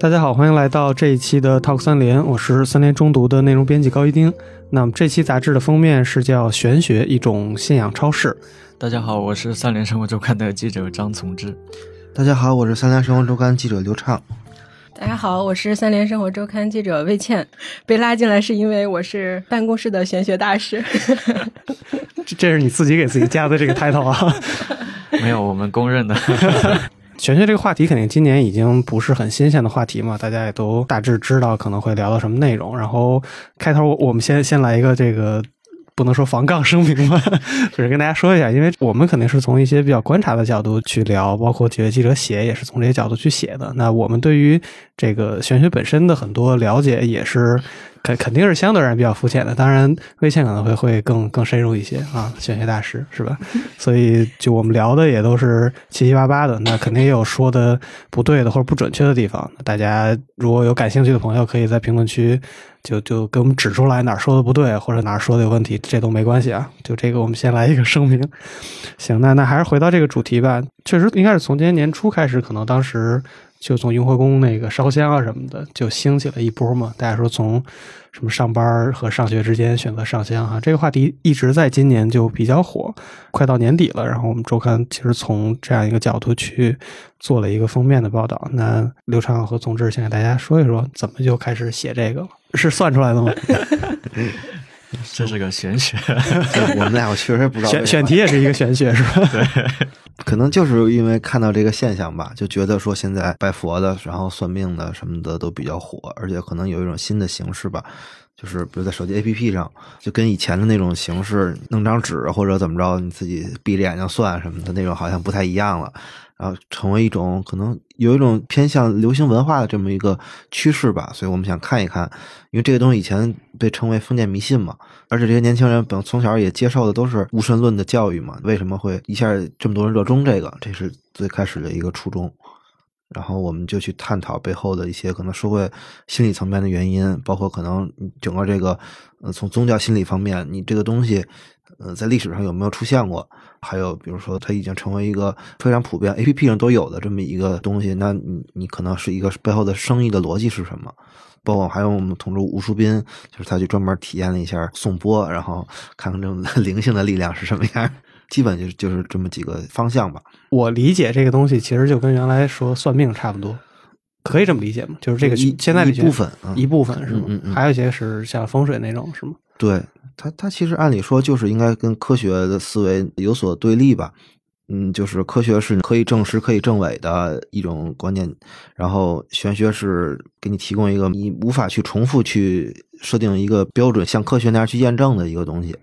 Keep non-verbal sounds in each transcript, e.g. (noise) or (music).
大家好，欢迎来到这一期的 Talk 三联，我是三联中读的内容编辑高一丁。那么这期杂志的封面是叫“玄学一种信仰超市”。大家好，我是三联生活周刊的记者张从志。大家好，我是三联生活周刊记者刘畅。大家好，我是三联生活周刊记者魏倩。被拉进来是因为我是办公室的玄学大师。(laughs) 这这是你自己给自己加的这个 title 啊？(laughs) 没有，我们公认的。(laughs) 玄学这个话题肯定今年已经不是很新鲜的话题嘛，大家也都大致知道可能会聊到什么内容。然后开头我们先先来一个这个。不能说防杠声明吧，只是跟大家说一下，因为我们肯定是从一些比较观察的角度去聊，包括几位记者写也是从这些角度去写的。那我们对于这个玄学本身的很多了解也是。肯肯定是相对而言比较肤浅的，当然微倩可能会会更更深入一些啊，玄学大师是吧？(laughs) 所以就我们聊的也都是七七八八的，那肯定也有说的不对的或者不准确的地方。大家如果有感兴趣的朋友，可以在评论区就就给我们指出来哪儿说的不对，或者哪儿说的有问题，这都没关系啊。就这个，我们先来一个声明。行，那那还是回到这个主题吧。确实应该是从今年年初开始，可能当时。就从雍和宫那个烧香啊什么的，就兴起了一波嘛。大家说从什么上班和上学之间选择上香哈，这个话题一直在今年就比较火。快到年底了，然后我们周刊其实从这样一个角度去做了一个封面的报道。那刘畅和宗志先给大家说一说，怎么就开始写这个了？是算出来的吗？(laughs) 这是个玄学，(laughs) 我们俩我确实不知道。选选题也是一个玄学，是吧？(laughs) 对，(laughs) 可能就是因为看到这个现象吧，就觉得说现在拜佛的，然后算命的什么的都比较火，而且可能有一种新的形式吧，就是比如在手机 APP 上，就跟以前的那种形式，弄张纸或者怎么着，你自己闭着眼睛算什么的那种，好像不太一样了。然后成为一种可能有一种偏向流行文化的这么一个趋势吧，所以我们想看一看，因为这个东西以前被称为封建迷信嘛，而且这些年轻人本从小也接受的都是无神论的教育嘛，为什么会一下这么多人热衷这个？这是最开始的一个初衷。然后我们就去探讨背后的一些可能社会心理层面的原因，包括可能整个这个呃从宗教心理方面，你这个东西呃在历史上有没有出现过？还有，比如说，它已经成为一个非常普遍，A P P 上都有的这么一个东西，那你你可能是一个背后的生意的逻辑是什么？包括还有我们同桌吴淑斌，就是他去专门体验了一下颂钵，然后看看这种 (laughs) 灵性的力量是什么样。基本就就是这么几个方向吧。我理解这个东西其实就跟原来说算命差不多，可以这么理解吗？就是这个现在一部分一部分是吗？嗯嗯，还有一些是像风水那种是吗？对。它它其实按理说就是应该跟科学的思维有所对立吧，嗯，就是科学是可以证实、可以证伪的一种观念，然后玄学是给你提供一个你无法去重复去设定一个标准，像科学那样去验证的一个东西。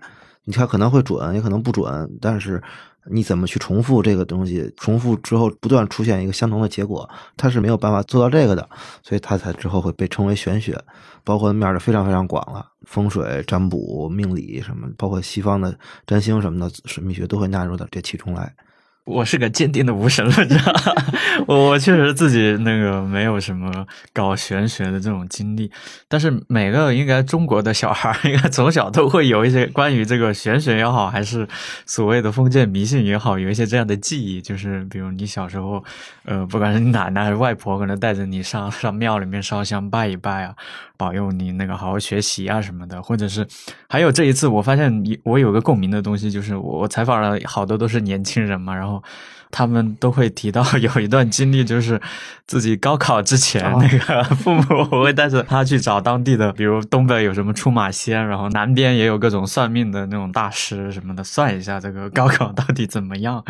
你看可能会准，也可能不准，但是你怎么去重复这个东西？重复之后不断出现一个相同的结果，它是没有办法做到这个的，所以它才之后会被称为玄学。包括面儿就非常非常广了，风水、占卜、命理什么，包括西方的占星什么的神秘学都会纳入到这其中来。我是个坚定的无神论者，我我确实自己那个没有什么搞玄学的这种经历，但是每个应该中国的小孩应该从小都会有一些关于这个玄学也好，还是所谓的封建迷信也好，有一些这样的记忆，就是比如你小时候，呃，不管是你奶奶还是外婆，可能带着你上上庙里面烧香拜一拜啊，保佑你那个好好学习啊什么的，或者是还有这一次我发现我有个共鸣的东西，就是我采访了好多都是年轻人嘛，然后。他们都会提到有一段经历，就是自己高考之前，那个父母会带着他去找当地的，比如东北有什么出马仙，然后南边也有各种算命的那种大师什么的，算一下这个高考到底怎么样。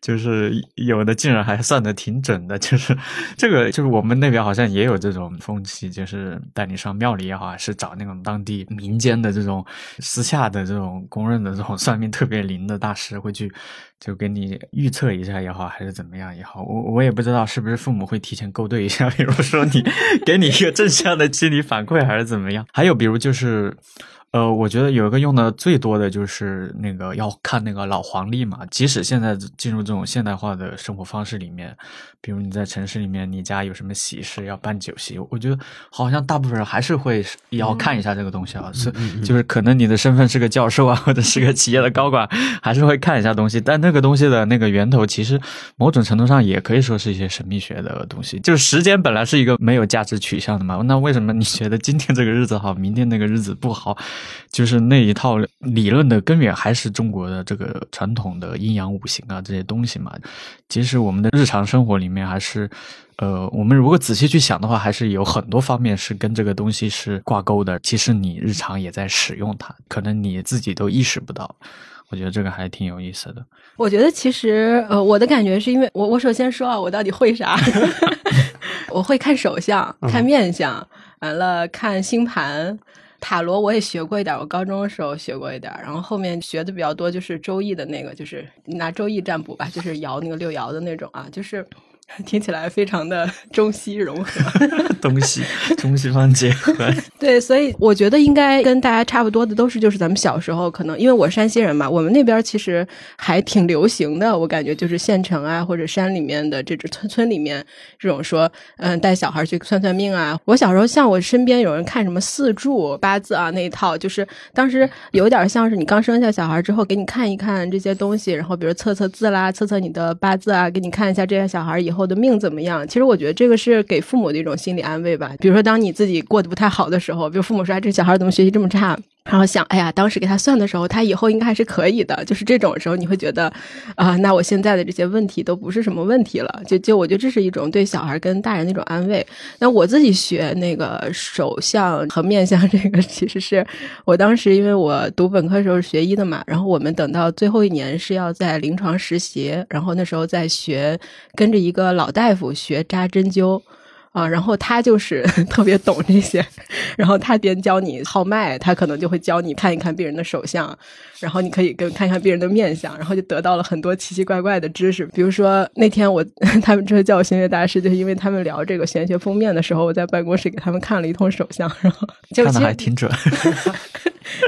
就是有的竟然还算的挺准的，就是这个就是我们那边好像也有这种风气，就是带你上庙里也好，还是找那种当地民间的这种私下的这种公认的这种算命特别灵的大师会去。就给你预测一下也好，还是怎么样也好，我我也不知道是不是父母会提前勾兑一下，比如说你 (laughs) 给你一个正向的心理反馈，还是怎么样。还有比如就是，呃，我觉得有一个用的最多的就是那个要看那个老黄历嘛。即使现在进入这种现代化的生活方式里面，比如你在城市里面，你家有什么喜事要办酒席，我觉得好像大部分人还是会要看一下这个东西啊。是，就是可能你的身份是个教授啊，或者是个企业的高管，还是会看一下东西。但那个东西的那个源头，其实某种程度上也可以说是一些神秘学的东西。就是时间本来是一个没有价值取向的嘛，那为什么你觉得今天这个日子好，明天那个日子不好？就是那一套理论的根源还是中国的这个传统的阴阳五行啊这些东西嘛。其实我们的日常生活里面还是，呃，我们如果仔细去想的话，还是有很多方面是跟这个东西是挂钩的。其实你日常也在使用它，可能你自己都意识不到。我觉得这个还挺有意思的。我觉得其实，呃，我的感觉是因为我，我首先说啊，我到底会啥？(laughs) (laughs) 我会看手相，看面相，完了看星盘。塔罗我也学过一点，我高中的时候学过一点，然后后面学的比较多就是周易的那个，就是拿周易占卜吧，就是摇那个六爻的那种啊，就是。(laughs) 听起来非常的 (laughs) 中西融合，(laughs) 东西中西方结合。对，所以我觉得应该跟大家差不多的都是，就是咱们小时候可能，因为我山西人嘛，我们那边其实还挺流行的。我感觉就是县城啊或者山里面的这种村村里面这种说，嗯，带小孩去算算命啊。我小时候像我身边有人看什么四柱八字啊那一套，就是当时有点像是你刚生下小孩之后给你看一看这些东西，然后比如测测字啦，测测你的八字啊，给你看一下这些小孩以后。我的命怎么样？其实我觉得这个是给父母的一种心理安慰吧。比如说，当你自己过得不太好的时候，比如父母说：“哎，这小孩怎么学习这么差？”然后想，哎呀，当时给他算的时候，他以后应该还是可以的。就是这种时候，你会觉得，啊，那我现在的这些问题都不是什么问题了。就就我觉得这是一种对小孩跟大人的一种安慰。那我自己学那个手相和面相，这个其实是我当时因为我读本科时候是学医的嘛，然后我们等到最后一年是要在临床实习，然后那时候在学跟着一个老大夫学扎针灸。啊，然后他就是 (laughs) 特别懂这些，然后他边教你号脉，他可能就会教你看一看病人的手相，然后你可以跟看一看病人的面相，然后就得到了很多奇奇怪怪的知识。比如说那天我 (laughs) 他们这叫我玄学大师，就是因为他们聊这个玄学封面的时候，我在办公室给他们看了一通手相，然后 (laughs) 看的还挺准。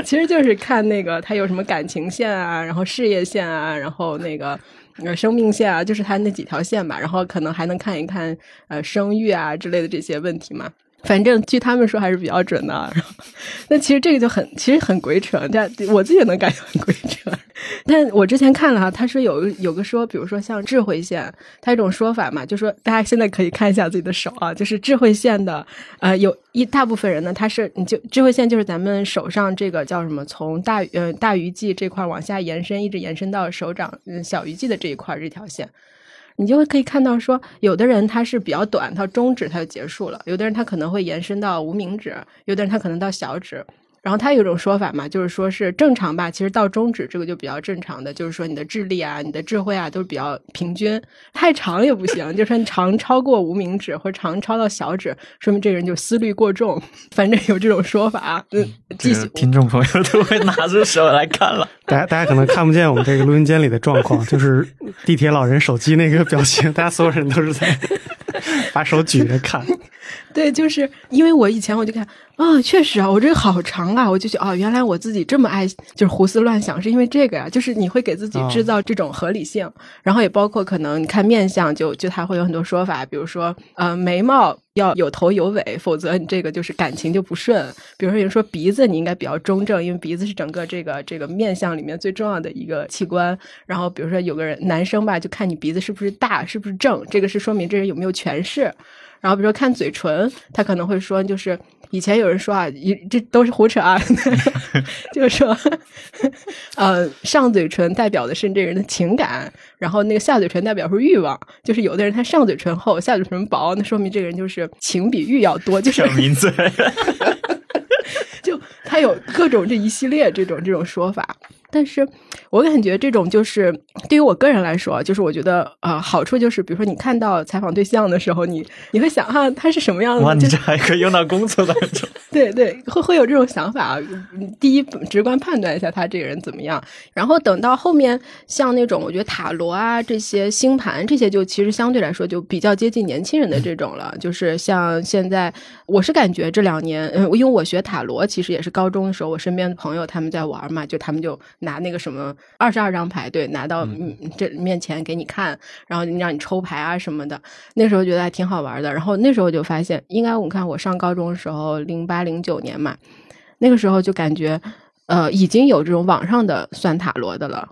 其实就是看那个他有什么感情线啊，然后事业线啊，然后那个。呃，生命线啊，就是它那几条线吧，然后可能还能看一看呃生育啊之类的这些问题嘛。反正据他们说还是比较准的，(laughs) 那其实这个就很其实很鬼扯，但我自己也能感觉很鬼扯。(laughs) 但我之前看了哈，他说有有个说，比如说像智慧线，他一种说法嘛，就说大家现在可以看一下自己的手啊，就是智慧线的呃，有一大部分人呢，他是你就智慧线就是咱们手上这个叫什么，从大呃大鱼际这块往下延伸，一直延伸到手掌嗯小鱼际的这一块这条线。你就会可以看到，说有的人他是比较短，到中指他就结束了；有的人他可能会延伸到无名指，有的人他可能到小指。然后他有一种说法嘛，就是说是正常吧，其实到中指这个就比较正常的，就是说你的智力啊、你的智慧啊都是比较平均，太长也不行，就是长超过无名指或者长超到小指，说明这个人就思虑过重，反正有这种说法。嗯，继续，听众朋友都会拿出手来看了，(laughs) 大家大家可能看不见我们这个录音间里的状况，就是地铁老人手机那个表情，大家所有人都是在 (laughs) 把手举着看。(laughs) 对，就是因为我以前我就看。啊，确实啊，我这个好长啊，我就觉得哦，原来我自己这么爱就是胡思乱想，是因为这个呀，就是你会给自己制造这种合理性，然后也包括可能你看面相，就就他会有很多说法，比如说呃眉毛要有头有尾，否则你这个就是感情就不顺。比如说有人说鼻子你应该比较中正，因为鼻子是整个这个这个面相里面最重要的一个器官。然后比如说有个人男生吧，就看你鼻子是不是大，是不是正，这个是说明这人有没有权势。然后比如说看嘴唇，他可能会说就是。以前有人说啊，一这都是胡扯啊，(laughs) 就是说，呃，上嘴唇代表的是这人的情感，然后那个下嘴唇代表是欲望。就是有的人他上嘴唇厚，下嘴唇薄，那说明这个人就是情比欲要多，就是名嘴。(laughs) 就他有各种这一系列这种这种说法。但是我感觉这种就是对于我个人来说，就是我觉得呃好处就是，比如说你看到采访对象的时候，你你会想啊他是什么样的？哇，你这还可以用到工作当中。(laughs) 对对，会会有这种想法啊。第一，直观判断一下他这个人怎么样，然后等到后面，像那种我觉得塔罗啊这些星盘这些，就其实相对来说就比较接近年轻人的这种了。就是像现在，我是感觉这两年，嗯，因为我学塔罗，其实也是高中的时候，我身边的朋友他们在玩嘛，就他们就拿那个什么二十二张牌，对，拿到嗯这面前给你看，然后让你抽牌啊什么的。那时候觉得还挺好玩的。然后那时候就发现，应该我看我上高中的时候，零八零九年嘛，那个时候就感觉，呃，已经有这种网上的算塔罗的了。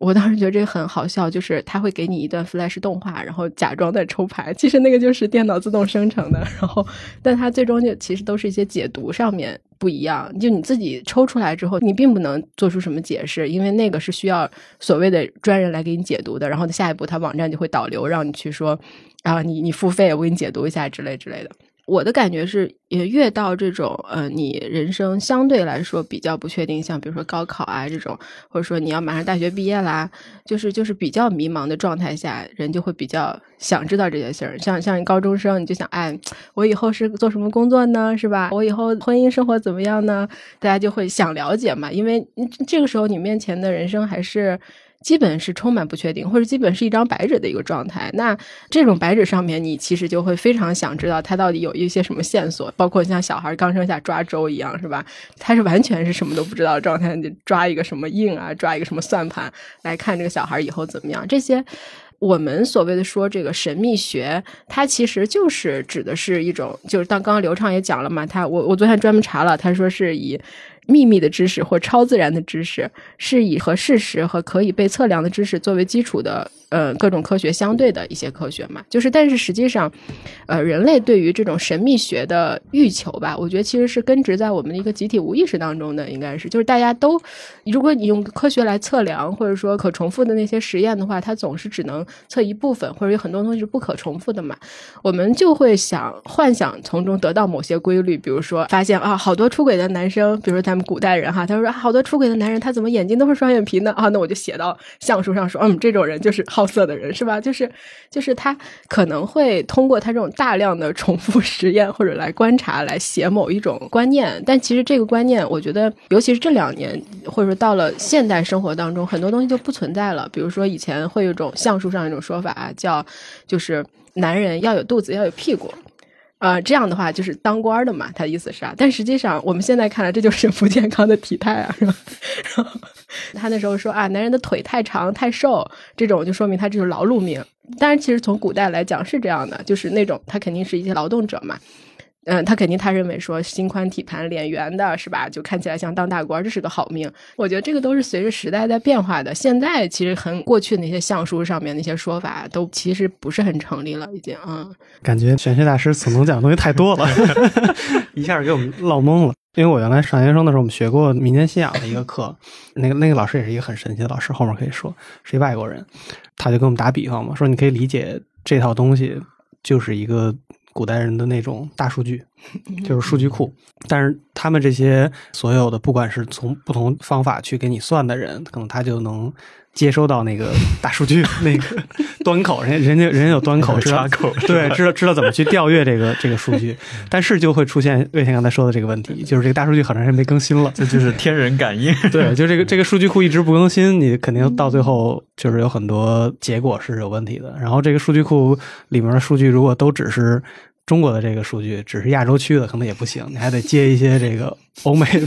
我当时觉得这个很好笑，就是他会给你一段 Flash 动画，然后假装在抽牌，其实那个就是电脑自动生成的。然后，但它最终就其实都是一些解读上面不一样。就你自己抽出来之后，你并不能做出什么解释，因为那个是需要所谓的专人来给你解读的。然后下一步，他网站就会导流，让你去说啊，你你付费，我给你解读一下之类之类的。我的感觉是，也越到这种呃，你人生相对来说比较不确定，像比如说高考啊这种，或者说你要马上大学毕业啦，就是就是比较迷茫的状态下，人就会比较想知道这些事儿。像像高中生，你就想，哎，我以后是做什么工作呢？是吧？我以后婚姻生活怎么样呢？大家就会想了解嘛，因为这个时候你面前的人生还是。基本是充满不确定，或者基本是一张白纸的一个状态。那这种白纸上面，你其实就会非常想知道它到底有一些什么线索，包括像小孩刚生下抓周一样，是吧？他是完全是什么都不知道的状态，你抓一个什么印啊，抓一个什么算盘来看这个小孩以后怎么样？这些我们所谓的说这个神秘学，它其实就是指的是一种，就是当刚刚刘畅也讲了嘛，他我我昨天专门查了，他说是以。秘密的知识或超自然的知识，是以和事实和可以被测量的知识作为基础的。呃，各种科学相对的一些科学嘛，就是，但是实际上，呃，人类对于这种神秘学的欲求吧，我觉得其实是根植在我们的一个集体无意识当中的，应该是，就是大家都，如果你用科学来测量，或者说可重复的那些实验的话，它总是只能测一部分，或者有很多东西是不可重复的嘛，我们就会想幻想从中得到某些规律，比如说发现啊，好多出轨的男生，比如说咱们古代人哈，他说好多出轨的男人，他怎么眼睛都是双眼皮呢？啊，那我就写到相书上说，嗯，这种人就是好。色的人是吧？就是，就是他可能会通过他这种大量的重复实验或者来观察来写某一种观念，但其实这个观念，我觉得，尤其是这两年，或者说到了现代生活当中，很多东西就不存在了。比如说以前会有一种相术上一种说法，叫就是男人要有肚子，要有屁股。呃，这样的话就是当官的嘛，他的意思是啊，但实际上我们现在看来，这就是不健康的体态啊，是吧？然 (laughs) 后他那时候说啊，男人的腿太长太瘦，这种就说明他就是劳碌命。当然其实从古代来讲是这样的，就是那种他肯定是一些劳动者嘛。嗯，他肯定他认为说心宽体盘脸圆的是吧？就看起来像当大官，这是个好命。我觉得这个都是随着时代在变化的。现在其实很过去那些相书上面那些说法都其实不是很成立了，已经嗯。感觉玄学大师所能讲的东西太多了，(laughs) 一下给我们唠懵了。因为我原来上研生的时候，我们学过民间信仰的一个课，那个那个老师也是一个很神奇的老师，后面可以说是一外国人，他就给我们打比方嘛，说你可以理解这套东西就是一个。古代人的那种大数据，就是数据库，但是他们这些所有的，不管是从不同方法去给你算的人，可能他就能。接收到那个大数据，(laughs) 那个端口，人家人家人家有端口，知道对，知道知道怎么去调阅这个这个数据，(laughs) 但是就会出现魏天刚才说的这个问题，就是这个大数据很长时间没更新了，这就是天人感应。(laughs) 对，就这个这个数据库一直不更新，你肯定到最后就是有很多结果是有问题的。然后这个数据库里面的数据如果都只是中国的这个数据，只是亚洲区的，可能也不行，你还得接一些这个欧美的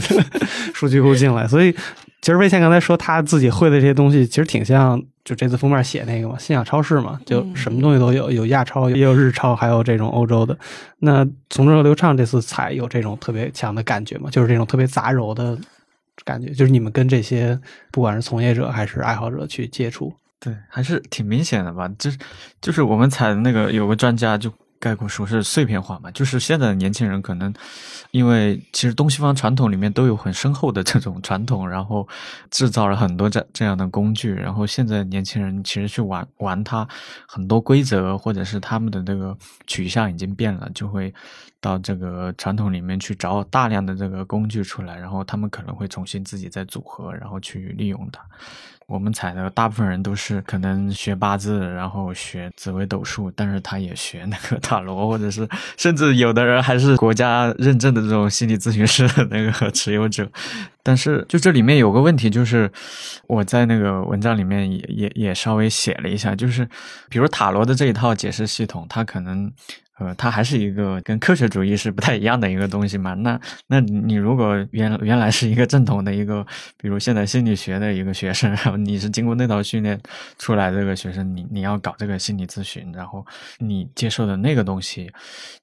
数据库进来，所以。其实魏倩刚才说他自己会的这些东西，其实挺像就这次封面写那个嘛，信仰超市嘛，就什么东西都有，有亚超，也有日超，还有这种欧洲的。那从中流畅这次采有这种特别强的感觉嘛，就是这种特别杂糅的感觉，就是你们跟这些不管是从业者还是爱好者去接触，对，还是挺明显的吧？就是就是我们采的那个有个专家就。概括说是碎片化嘛，就是现在的年轻人可能，因为其实东西方传统里面都有很深厚的这种传统，然后制造了很多这这样的工具，然后现在年轻人其实去玩玩它，很多规则或者是他们的那个取向已经变了，就会到这个传统里面去找大量的这个工具出来，然后他们可能会重新自己再组合，然后去利用它。我们采的大部分人都是可能学八字，然后学紫微斗数，但是他也学那个塔罗，或者是甚至有的人还是国家认证的这种心理咨询师的那个持有者。但是就这里面有个问题，就是我在那个文章里面也也也稍微写了一下，就是比如塔罗的这一套解释系统，它可能。呃，它还是一个跟科学主义是不太一样的一个东西嘛。那那你如果原原来是一个正统的一个，比如现在心理学的一个学生，然后你是经过那套训练出来这个学生，你你要搞这个心理咨询，然后你接受的那个东西，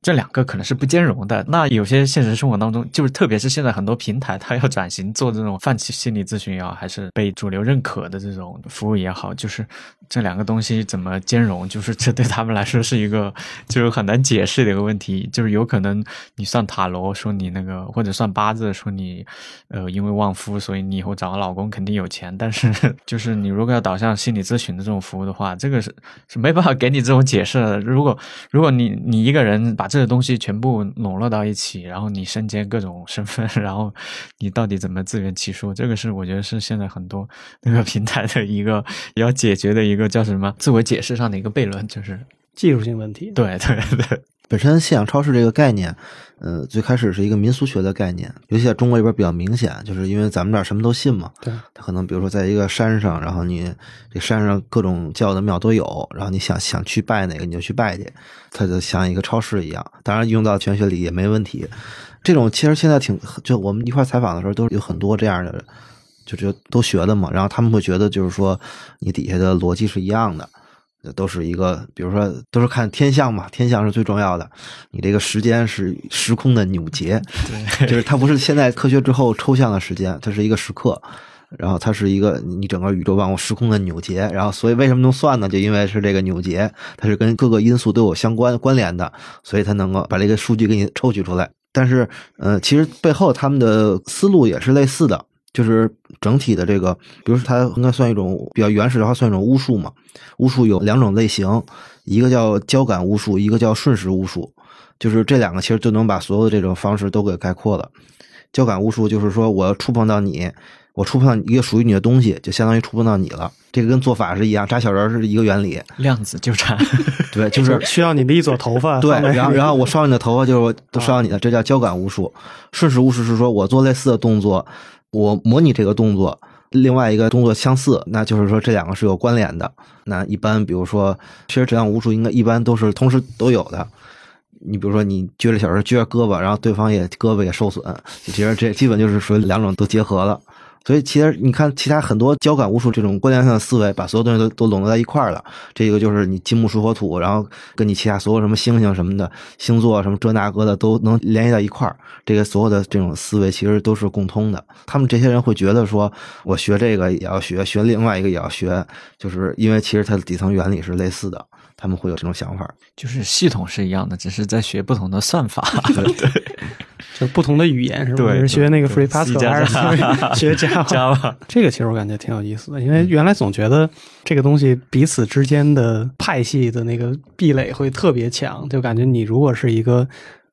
这两个可能是不兼容的。那有些现实生活当中，就是特别是现在很多平台，它要转型做这种泛心理咨询也好，还是被主流认可的这种服务也好，就是这两个东西怎么兼容，就是这对他们来说是一个就是很难。解释的一个问题，就是有可能你算塔罗说你那个，或者算八字说你，呃，因为旺夫，所以你以后找个老公肯定有钱。但是，(laughs) 就是你如果要导向心理咨询的这种服务的话，这个是是没办法给你这种解释的。如果如果你你一个人把这些东西全部笼络到一起，然后你身兼各种身份，然后你到底怎么自圆其说？这个是我觉得是现在很多那个平台的一个要解决的一个叫什么自我解释上的一个悖论，就是。技术性问题，对对对，(laughs) 本身信仰超市这个概念，呃，最开始是一个民俗学的概念，尤其在中国这边比较明显，就是因为咱们这儿什么都信嘛。对，他可能比如说在一个山上，然后你这山上各种教的庙都有，然后你想想去拜哪个你就去拜去，它就像一个超市一样。当然用到玄学里也没问题。这种其实现在挺，就我们一块采访的时候，都有很多这样的，就就都学的嘛。然后他们会觉得就是说，你底下的逻辑是一样的。都是一个，比如说，都是看天象嘛，天象是最重要的。你这个时间是时空的扭结，对，就是它不是现在科学之后抽象的时间，它是一个时刻，然后它是一个你整个宇宙万物时空的扭结，然后所以为什么能算呢？就因为是这个扭结，它是跟各个因素都有相关关联的，所以它能够把这个数据给你抽取出来。但是，呃，其实背后他们的思路也是类似的。就是整体的这个，比如说它应该算一种比较原始的话，算一种巫术嘛。巫术有两种类型，一个叫交感巫术，一个叫瞬时巫术。就是这两个其实就能把所有的这种方式都给概括了。交感巫术就是说，我触碰到你，我触碰到一个属于你的东西，就相当于触碰到你了。这个跟做法是一样，扎小人是一个原理。量子纠缠，(laughs) 对，就是 (laughs) 需要你的一撮头发。对，然后然后我烧你的头发，就是都烧你的，这叫交感巫术。瞬时巫术是说我做类似的动作。我模拟这个动作，另外一个动作相似，那就是说这两个是有关联的。那一般比如说，其实这样巫术应该一般都是同时都有的。你比如说，你撅着小人撅着胳膊，然后对方也胳膊也受损，其实这基本就是属于两种都结合了。所以其实你看，其他很多交感巫术这种关联性的思维，把所有东西都都笼络在一块儿了。这个就是你金木水火土，然后跟你其他所有什么星星什么的星座什么这那个的都能联系到一块儿。这个所有的这种思维其实都是共通的。他们这些人会觉得说，我学这个也要学，学另外一个也要学，就是因为其实它的底层原理是类似的。他们会有这种想法，就是系统是一样的，只是在学不同的算法。(laughs) 对。就不同的语言是吧？是学那个 Free Pascal 还是学 (laughs) Java？这个其实我感觉挺有意思的，因为原来总觉得这个东西彼此之间的派系的那个壁垒会特别强，就感觉你如果是一个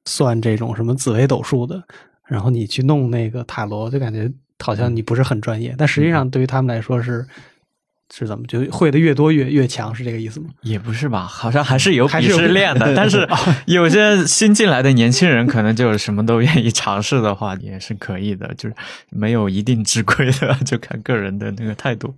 算这种什么紫微斗数的，然后你去弄那个塔罗，就感觉好像你不是很专业。但实际上对于他们来说是。是怎么就会的越多越越强是这个意思吗？也不是吧，(laughs) 好像还是有鄙视链的。(laughs) 但是有些新进来的年轻人可能就是什么都愿意尝试的话，也是可以的。就是没有一定之规的，就看个人的那个态度。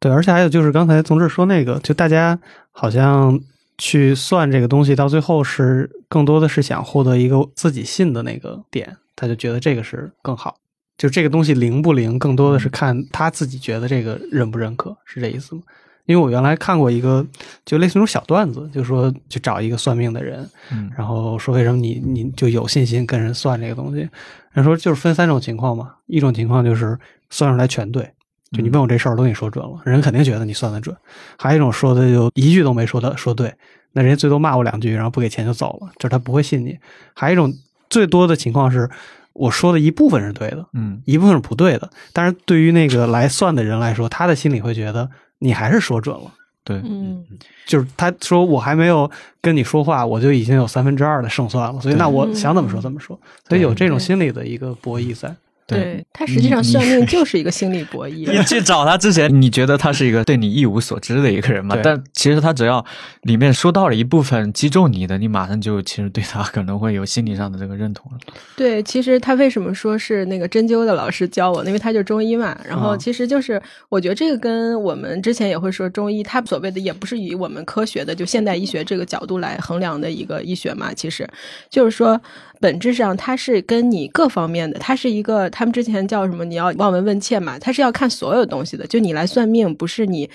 对，而且还有就是刚才宗志说那个，就大家好像去算这个东西，到最后是更多的是想获得一个自己信的那个点，他就觉得这个是更好。就这个东西灵不灵，更多的是看他自己觉得这个认不认可，是这意思吗？因为我原来看过一个，就类似那种小段子，就说去找一个算命的人，嗯，然后说为什么你你就有信心跟人算这个东西？人说就是分三种情况嘛，一种情况就是算出来全对，就你问我这事儿都给你说准了，人肯定觉得你算的准；还有一种说的就一句都没说的说对，那人家最多骂我两句，然后不给钱就走了，就是他不会信你。还有一种最多的情况是。我说的一部分是对的，嗯，一部分是不对的。但是对于那个来算的人来说，他的心里会觉得你还是说准了，对，嗯就是他说我还没有跟你说话，我就已经有三分之二的胜算了，所以那我想怎么说怎么说，所以有这种心理的一个博弈在。对，他实际上算命 (laughs) 就是一个心理博弈。(laughs) 你去找他之前，你觉得他是一个对你一无所知的一个人嘛？但其实他只要里面说到了一部分击中你的，你马上就其实对他可能会有心理上的这个认同了。对，其实他为什么说是那个针灸的老师教我？因为他就是中医嘛。然后啊其实就是我觉得这个跟我们之前也会说中医，他所谓的也不是以我们科学的就现代医学这个角度来衡量的一个医学嘛。其实就是说，本质上它是跟你各方面的，它是一个他们之前叫什么？你要望闻问切嘛，它是要看所有东西的。就你来算命，不是你。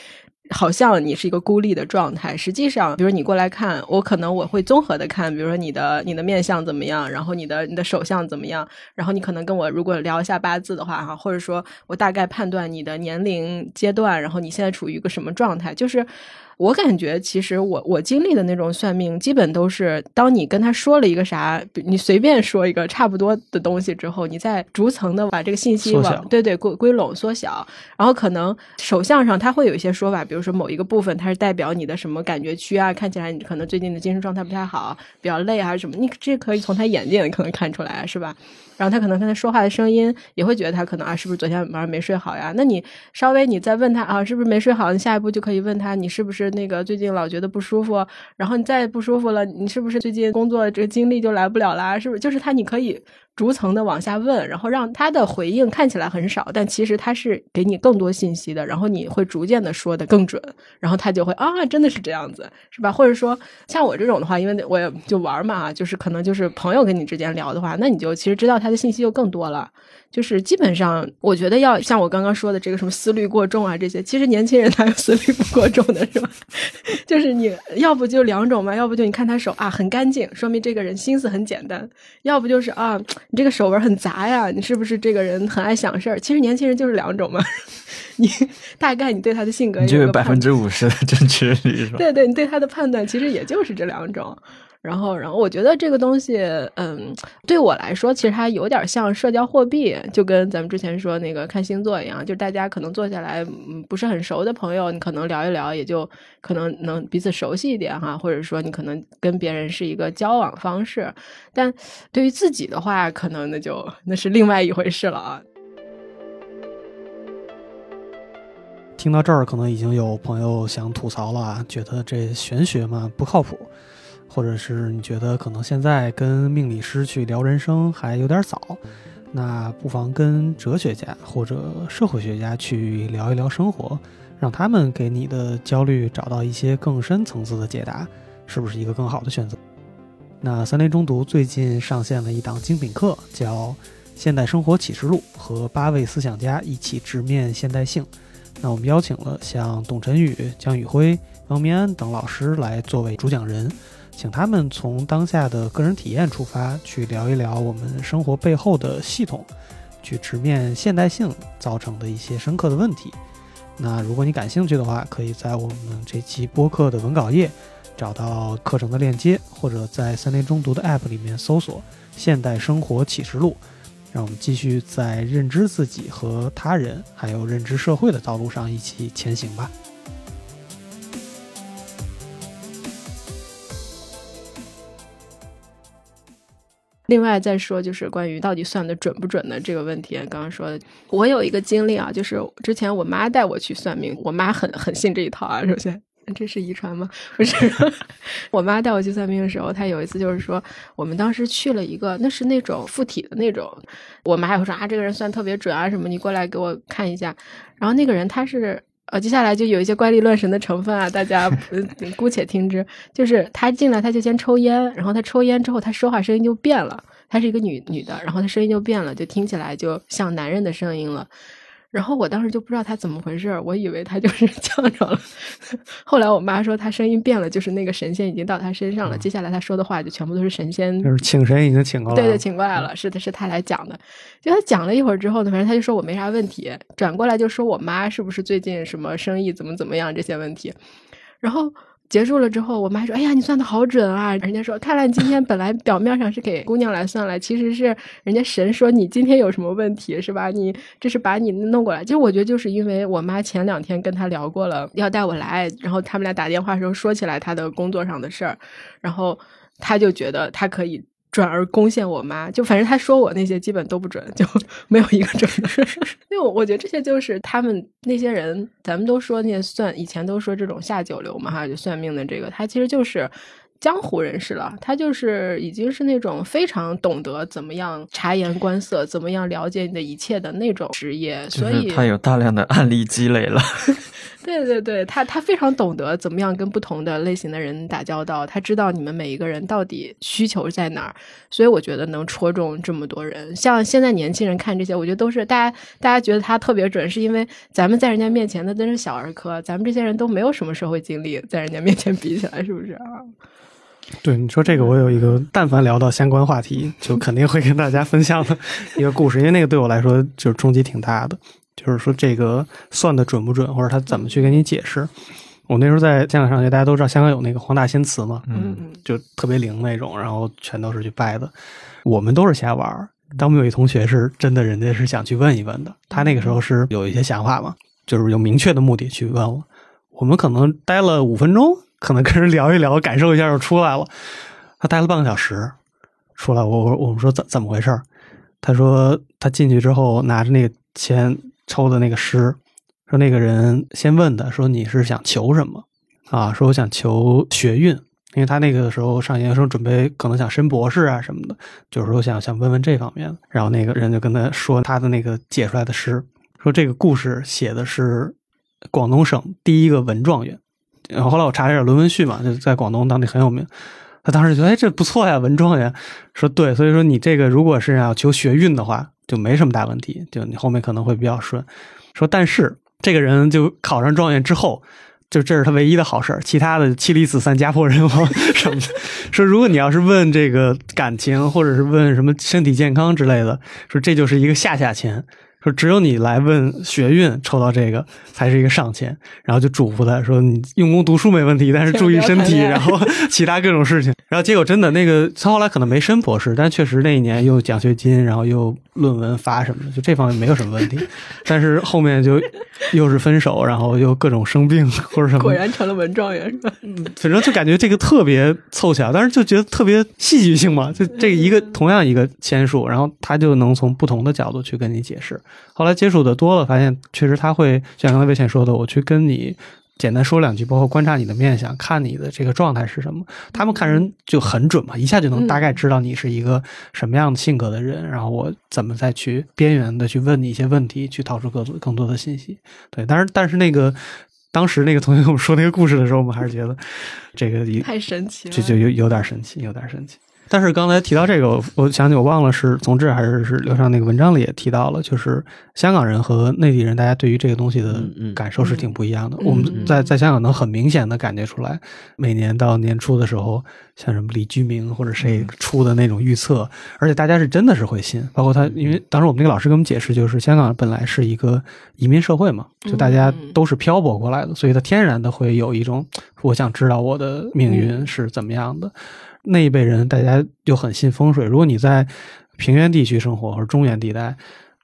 好像你是一个孤立的状态，实际上，比如你过来看，我可能我会综合的看，比如说你的你的面相怎么样，然后你的你的手相怎么样，然后你可能跟我如果聊一下八字的话哈，或者说我大概判断你的年龄阶段，然后你现在处于一个什么状态，就是。我感觉其实我我经历的那种算命，基本都是当你跟他说了一个啥，你随便说一个差不多的东西之后，你再逐层的把这个信息往对对归归拢缩小，然后可能手相上他会有一些说法，比如说某一个部分它是代表你的什么感觉区啊，看起来你可能最近的精神状态不太好，比较累还是什么，你这可以从他眼睛可能看出来，是吧？然后他可能跟他说话的声音也会觉得他可能啊，是不是昨天晚上没睡好呀？那你稍微你再问他啊，是不是没睡好？你下一步就可以问他，你是不是那个最近老觉得不舒服？然后你再不舒服了，你是不是最近工作这个精力就来不了啦？是不是？就是他你可以逐层的往下问，然后让他的回应看起来很少，但其实他是给你更多信息的，然后你会逐渐的说的更准，然后他就会啊，真的是这样子，是吧？或者说像我这种的话，因为我也就玩嘛，就是可能就是朋友跟你之间聊的话，那你就其实知道他的信息就更多了。就是基本上，我觉得要像我刚刚说的这个什么思虑过重啊这些，其实年轻人他有思虑不过重的，是吧？(laughs) 就是你要不就两种嘛，要不就你看他手啊很干净，说明这个人心思很简单；要不就是啊你这个手纹很杂呀，你是不是这个人很爱想事儿？其实年轻人就是两种嘛，(laughs) 你大概你对他的性格你就有百分之五十的正确率是吧？对对，你对他的判断其实也就是这两种。然后，然后我觉得这个东西，嗯，对我来说，其实它有点像社交货币，就跟咱们之前说那个看星座一样，就大家可能坐下来，嗯，不是很熟的朋友，你可能聊一聊，也就可能能彼此熟悉一点哈，或者说你可能跟别人是一个交往方式，但对于自己的话，可能那就那是另外一回事了啊。听到这儿，可能已经有朋友想吐槽了啊，觉得这玄学嘛不靠谱，或者是你觉得可能现在跟命理师去聊人生还有点早，那不妨跟哲学家或者社会学家去聊一聊生活，让他们给你的焦虑找到一些更深层次的解答，是不是一个更好的选择？那三联中读最近上线了一档精品课，叫《现代生活启示录》，和八位思想家一起直面现代性。那我们邀请了像董晨宇、江宇辉、王明安等老师来作为主讲人，请他们从当下的个人体验出发，去聊一聊我们生活背后的系统，去直面现代性造成的一些深刻的问题。那如果你感兴趣的话，可以在我们这期播客的文稿页找到课程的链接，或者在三联中读的 App 里面搜索“现代生活启示录”。让我们继续在认知自己和他人，还有认知社会的道路上一起前行吧。另外再说，就是关于到底算的准不准的这个问题。刚刚说的，我有一个经历啊，就是之前我妈带我去算命，我妈很很信这一套啊。首先，这是遗传吗？不是，(laughs) 我妈带我去算命的时候，她有一次就是说，我们当时去了一个，那是那种附体的那种，我妈也会说啊，这个人算特别准啊，什么，你过来给我看一下。然后那个人他是。呃，接下来就有一些怪力乱神的成分啊，大家姑且听之。就是他进来，他就先抽烟，然后他抽烟之后，他说话声音就变了。他是一个女女的，然后她声音就变了，就听起来就像男人的声音了。然后我当时就不知道他怎么回事儿，我以为他就是 (laughs) 呛着了。(laughs) 后来我妈说他声音变了，就是那个神仙已经到他身上了。接下来他说的话就全部都是神仙，就是请神已经请过来了，对对，请过来了，是的，是他来讲的。就他讲了一会儿之后呢，反正他就说我没啥问题，转过来就说我妈是不是最近什么生意怎么怎么样这些问题。然后结束了之后，我妈说：“哎呀，你算的好准啊！”人家说：“看来你今天本来表面上是给姑娘来算了，其实是人家神说你今天有什么问题，是吧？你这是把你弄过来。”其实我觉得就是因为我妈前两天跟他聊过了，要带我来，然后他们俩打电话的时候说起来他的工作上的事儿，然后他就觉得他可以。转而攻陷我妈，就反正他说我那些基本都不准，就 (laughs) 没有一个准的。(laughs) 因为我我觉得这些就是他们那些人，咱们都说那些算以前都说这种下九流嘛哈，就算命的这个，他其实就是江湖人士了，他就是已经是那种非常懂得怎么样察言观色，怎么样了解你的一切的那种职业，所以他有大量的案例积累了。(laughs) 对对对，他他非常懂得怎么样跟不同的类型的人打交道，他知道你们每一个人到底需求在哪儿，所以我觉得能戳中这么多人。像现在年轻人看这些，我觉得都是大家大家觉得他特别准，是因为咱们在人家面前那真是小儿科，咱们这些人都没有什么社会经历，在人家面前比起来，是不是啊？(laughs) 对你说这个，我有一个，但凡聊到相关话题，就肯定会跟大家分享的一个故事，因为那个对我来说就是冲击挺大的。就是说，这个算的准不准，或者他怎么去给你解释？我那时候在香港上学，大家都知道香港有那个黄大仙祠嘛，嗯就特别灵那种，然后全都是去拜的。我们都是瞎玩儿，但我们有一同学是真的，人家是想去问一问的。他那个时候是有一些想法嘛，就是有明确的目的去问我。我们可能待了五分钟，可能跟人聊一聊，感受一下就出来了。他待了半个小时，出来我我我们说怎怎么回事儿？他说他进去之后拿着那个签。抽的那个诗，说那个人先问他，说你是想求什么啊？说我想求学运，因为他那个时候上研究生，准备可能想升博士啊什么的，就是说想想问问这方面。然后那个人就跟他说他的那个解出来的诗，说这个故事写的是广东省第一个文状元。然后后来我查了一下论文序嘛，就在广东当地很有名。他当时觉得哎这不错呀，文状元。说对，所以说你这个如果是要求学运的话。就没什么大问题，就你后面可能会比较顺。说，但是这个人就考上状元之后，就这是他唯一的好事儿，其他的妻离子散、家破人亡 (laughs) 什么的。说，如果你要是问这个感情，或者是问什么身体健康之类的，说这就是一个下下签。说只有你来问学运抽到这个才是一个上签，然后就嘱咐他说你用功读书没问题，但是注意身体，然后 (laughs) 其他各种事情。然后结果真的那个他后来可能没申博士，但确实那一年又奖学金，然后又论文发什么的，就这方面没有什么问题。(laughs) 但是后面就又是分手，然后又各种生病或者什么，果然成了文状元是吧？(laughs) 反正就感觉这个特别凑巧，但是就觉得特别戏剧性嘛。就这一个同样一个签数，然后他就能从不同的角度去跟你解释。后来接触的多了，发现确实他会像刚才魏倩说的，我去跟你简单说两句，包括观察你的面相，看你的这个状态是什么。他们看人就很准嘛，一下就能大概知道你是一个什么样的性格的人，然后我怎么再去边缘的去问你一些问题，去套出更多更多的信息。对，但是但是那个当时那个同学跟我们说那个故事的时候，我们还是觉得这个太神奇了，就就有有点神奇，有点神奇。但是刚才提到这个，我想起我忘了是从志还是是刘畅那个文章里也提到了，就是香港人和内地人，大家对于这个东西的感受是挺不一样的。我们在在香港能很明显的感觉出来，每年到年初的时候，像什么李居明或者谁出的那种预测，而且大家是真的是会信。包括他，因为当时我们那个老师给我们解释，就是香港本来是一个移民社会嘛，就大家都是漂泊过来的，所以他天然的会有一种我想知道我的命运是怎么样的。那一辈人，大家就很信风水。如果你在平原地区生活或者中原地带，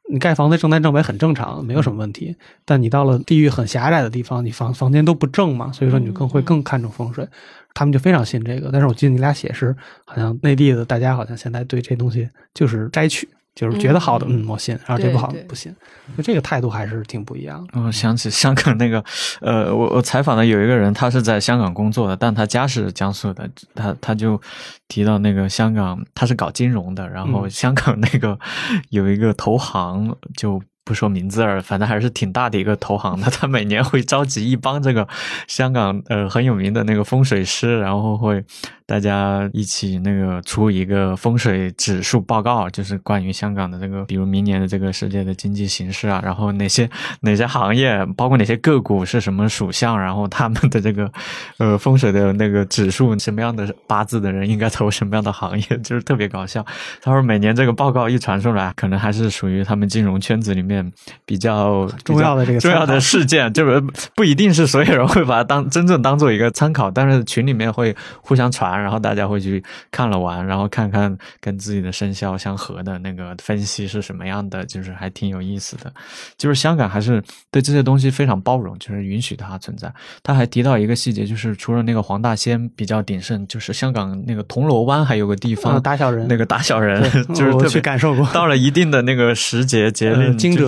你盖房子正南正北很正常，没有什么问题。但你到了地域很狭窄的地方，你房房间都不正嘛，所以说你就更会更看重风水。他们就非常信这个。但是我记得你俩写是，好像内地的大家好像现在对这东西就是摘取。就是觉得好的，嗯，我信；然后这不好的，不信。就这个态度还是挺不一样的。我想起香港那个，呃，我我采访的有一个人，他是在香港工作的，但他家是江苏的。他他就提到那个香港，他是搞金融的，然后香港那个有一个投行就。不说名字儿，反正还是挺大的一个投行的。(laughs) 他每年会召集一帮这个香港呃很有名的那个风水师，然后会大家一起那个出一个风水指数报告，就是关于香港的这个，比如明年的这个世界的经济形势啊，然后哪些哪些行业，包括哪些个股是什么属相，然后他们的这个呃风水的那个指数，什么样的八字的人应该投什么样的行业，(laughs) 就是特别搞笑。他说每年这个报告一传出来，可能还是属于他们金融圈子里面。面比较重要的这个重要的事件，就是不一定是所有人会把它当真正当做一个参考，但是群里面会互相传，然后大家会去看了完，然后看看跟自己的生肖相合的那个分析是什么样的，就是还挺有意思的。就是香港还是对这些东西非常包容，就是允许它存在。他还提到一个细节，就是除了那个黄大仙比较鼎盛，就是香港那个铜锣湾还有个地方啊打小人那个打小人，(laughs) 就是特别去感受过到了一定的那个时节节呃令，惊蛰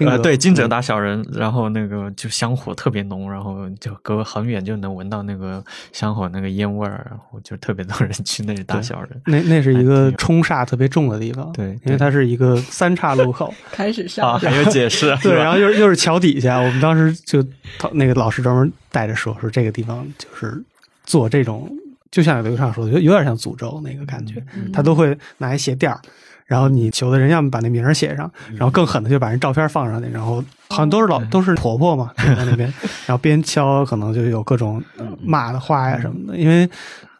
呃对惊蛰嗯打小人，然后那个就香火特别浓，然后就隔很远就能闻到那个香火那个烟味儿，然后就特别多人去那里打小人。那那是一个冲煞特别重的地方，对因为它是一个三岔路口，(laughs) 开始上啊，还有解释，(laughs) 对，然后又又是桥底下，我们当时就他那个老师专门带着说，说这个地方就是做这种，就像刘畅说的，有有点像诅咒那个感觉，他都会拿一鞋垫儿。然后你求的人，要么把那名儿写上，然后更狠的就把人照片放上去，然后好像都是老都是婆婆嘛，就在那边，(laughs) 然后边敲可能就有各种骂的话呀什么的，因为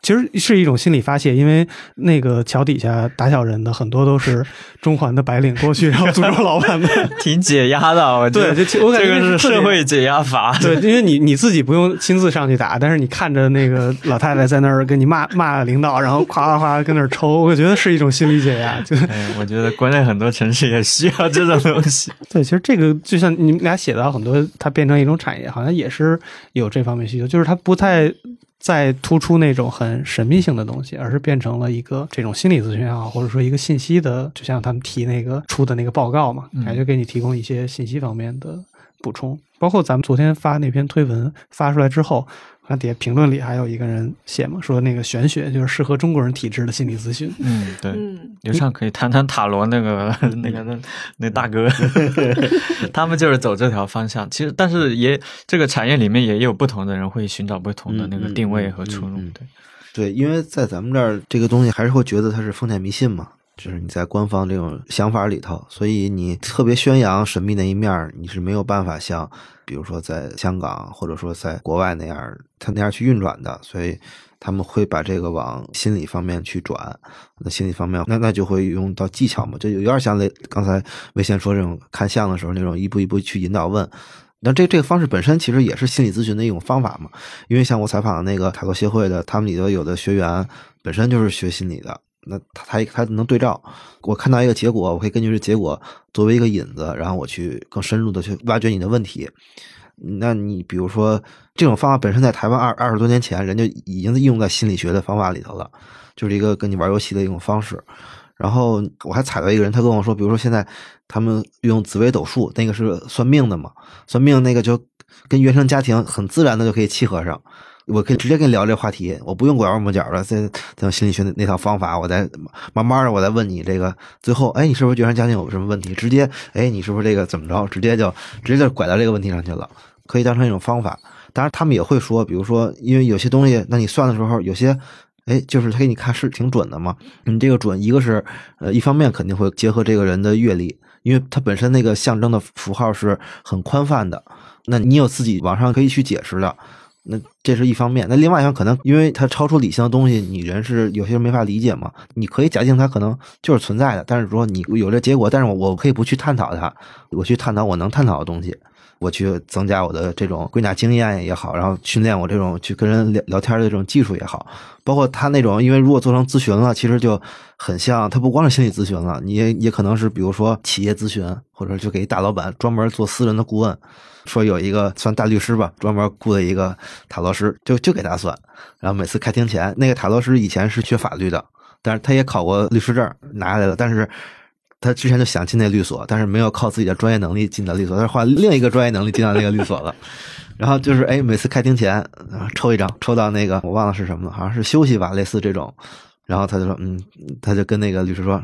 其实是一种心理发泄，因为那个桥底下打小人的很多都是中环的白领过去，然后诅咒老板们。(laughs) 挺解压的，我觉得对就我感觉这个是社会解压法。对，因为你你自己不用亲自上去打，但是你看着那个老太太在那儿跟你骂骂领导，然后夸夸夸跟那儿抽，我觉得是一种心理解压。就哎，我觉得国内很多城市也需要这种东西。(laughs) 对，其实这个就像你们俩写到很多，它变成一种产业，好像也是有这方面需求，就是它不太再突出那种很神秘性的东西，而是变成了一个这种心理咨询啊，或者说一个信息的，就像他们提那个出的那个报告嘛，嗯感觉给你提供一些信息方面的补充。包括咱们昨天发那篇推文发出来之后，看底下评论里还有一个人写嘛，说那个玄学就是适合中国人体质的心理咨询。嗯，对。嗯，刘畅可以谈谈塔罗那个那个那那大哥 (laughs) (laughs) 他们就是走这条方向。其实，但是也这个产业里面也有不同的人会寻找不同的那个定位和出路。嗯嗯嗯对，对，因为在咱们这儿，这个东西还是会觉得它是封建迷信嘛，就是你在官方这种想法里头，所以你特别宣扬神秘那一面，你是没有办法像，比如说在香港或者说在国外那样，他那样去运转的，所以他们会把这个往心理方面去转。那心理方面，那那就会用到技巧嘛，就有点像类刚才魏先说这种看相的时候那种一步一步去引导问。那这这个方式本身其实也是心理咨询的一种方法嘛，因为像我采访的那个塔罗协会的，他们里头有的学员本身就是学心理的，那他他他能对照，我看到一个结果，我可以根据这结果作为一个引子，然后我去更深入的去挖掘你的问题。那你比如说这种方法本身在台湾二二十多年前，人就已经应用在心理学的方法里头了，就是一个跟你玩游戏的一种方式。然后我还踩到一个人，他跟我说，比如说现在他们用紫微斗数，那个是算命的嘛，算命那个就跟原生家庭很自然的就可以契合上。我可以直接跟你聊这话题，我不用拐弯抹角的，再再用心理学那那套方法，我再慢慢的我再问你这个，最后哎，你是不是觉得家庭有什么问题？直接哎，你是不是这个怎么着？直接就直接就拐到这个问题上去了，可以当成一种方法。当然，他们也会说，比如说，因为有些东西，那你算的时候，有些哎，就是他给你看是挺准的嘛。你这个准，一个是呃，一方面肯定会结合这个人的阅历，因为他本身那个象征的符号是很宽泛的，那你有自己网上可以去解释的。那这是一方面，那另外一方面可能因为它超出理性的东西，你人是有些人没法理解嘛。你可以假定它可能就是存在的，但是说你有这结果，但是我我可以不去探讨它，我去探讨我能探讨的东西，我去增加我的这种归纳经验也好，然后训练我这种去跟人聊聊天的这种技术也好，包括他那种，因为如果做成咨询了，其实就很像，它不光是心理咨询了，你也也可能是比如说企业咨询，或者就给大老板专门做私人的顾问。说有一个算大律师吧，专门雇的一个塔罗师，就就给他算。然后每次开庭前，那个塔罗师以前是学法律的，但是他也考过律师证，拿下来了。但是他之前就想进那律所，但是没有靠自己的专业能力进到律所，他是换另一个专业能力进到那个律所了。(laughs) 然后就是哎，每次开庭前抽一张，抽到那个我忘了是什么了，好像是休息吧，类似这种。然后他就说，嗯，他就跟那个律师说，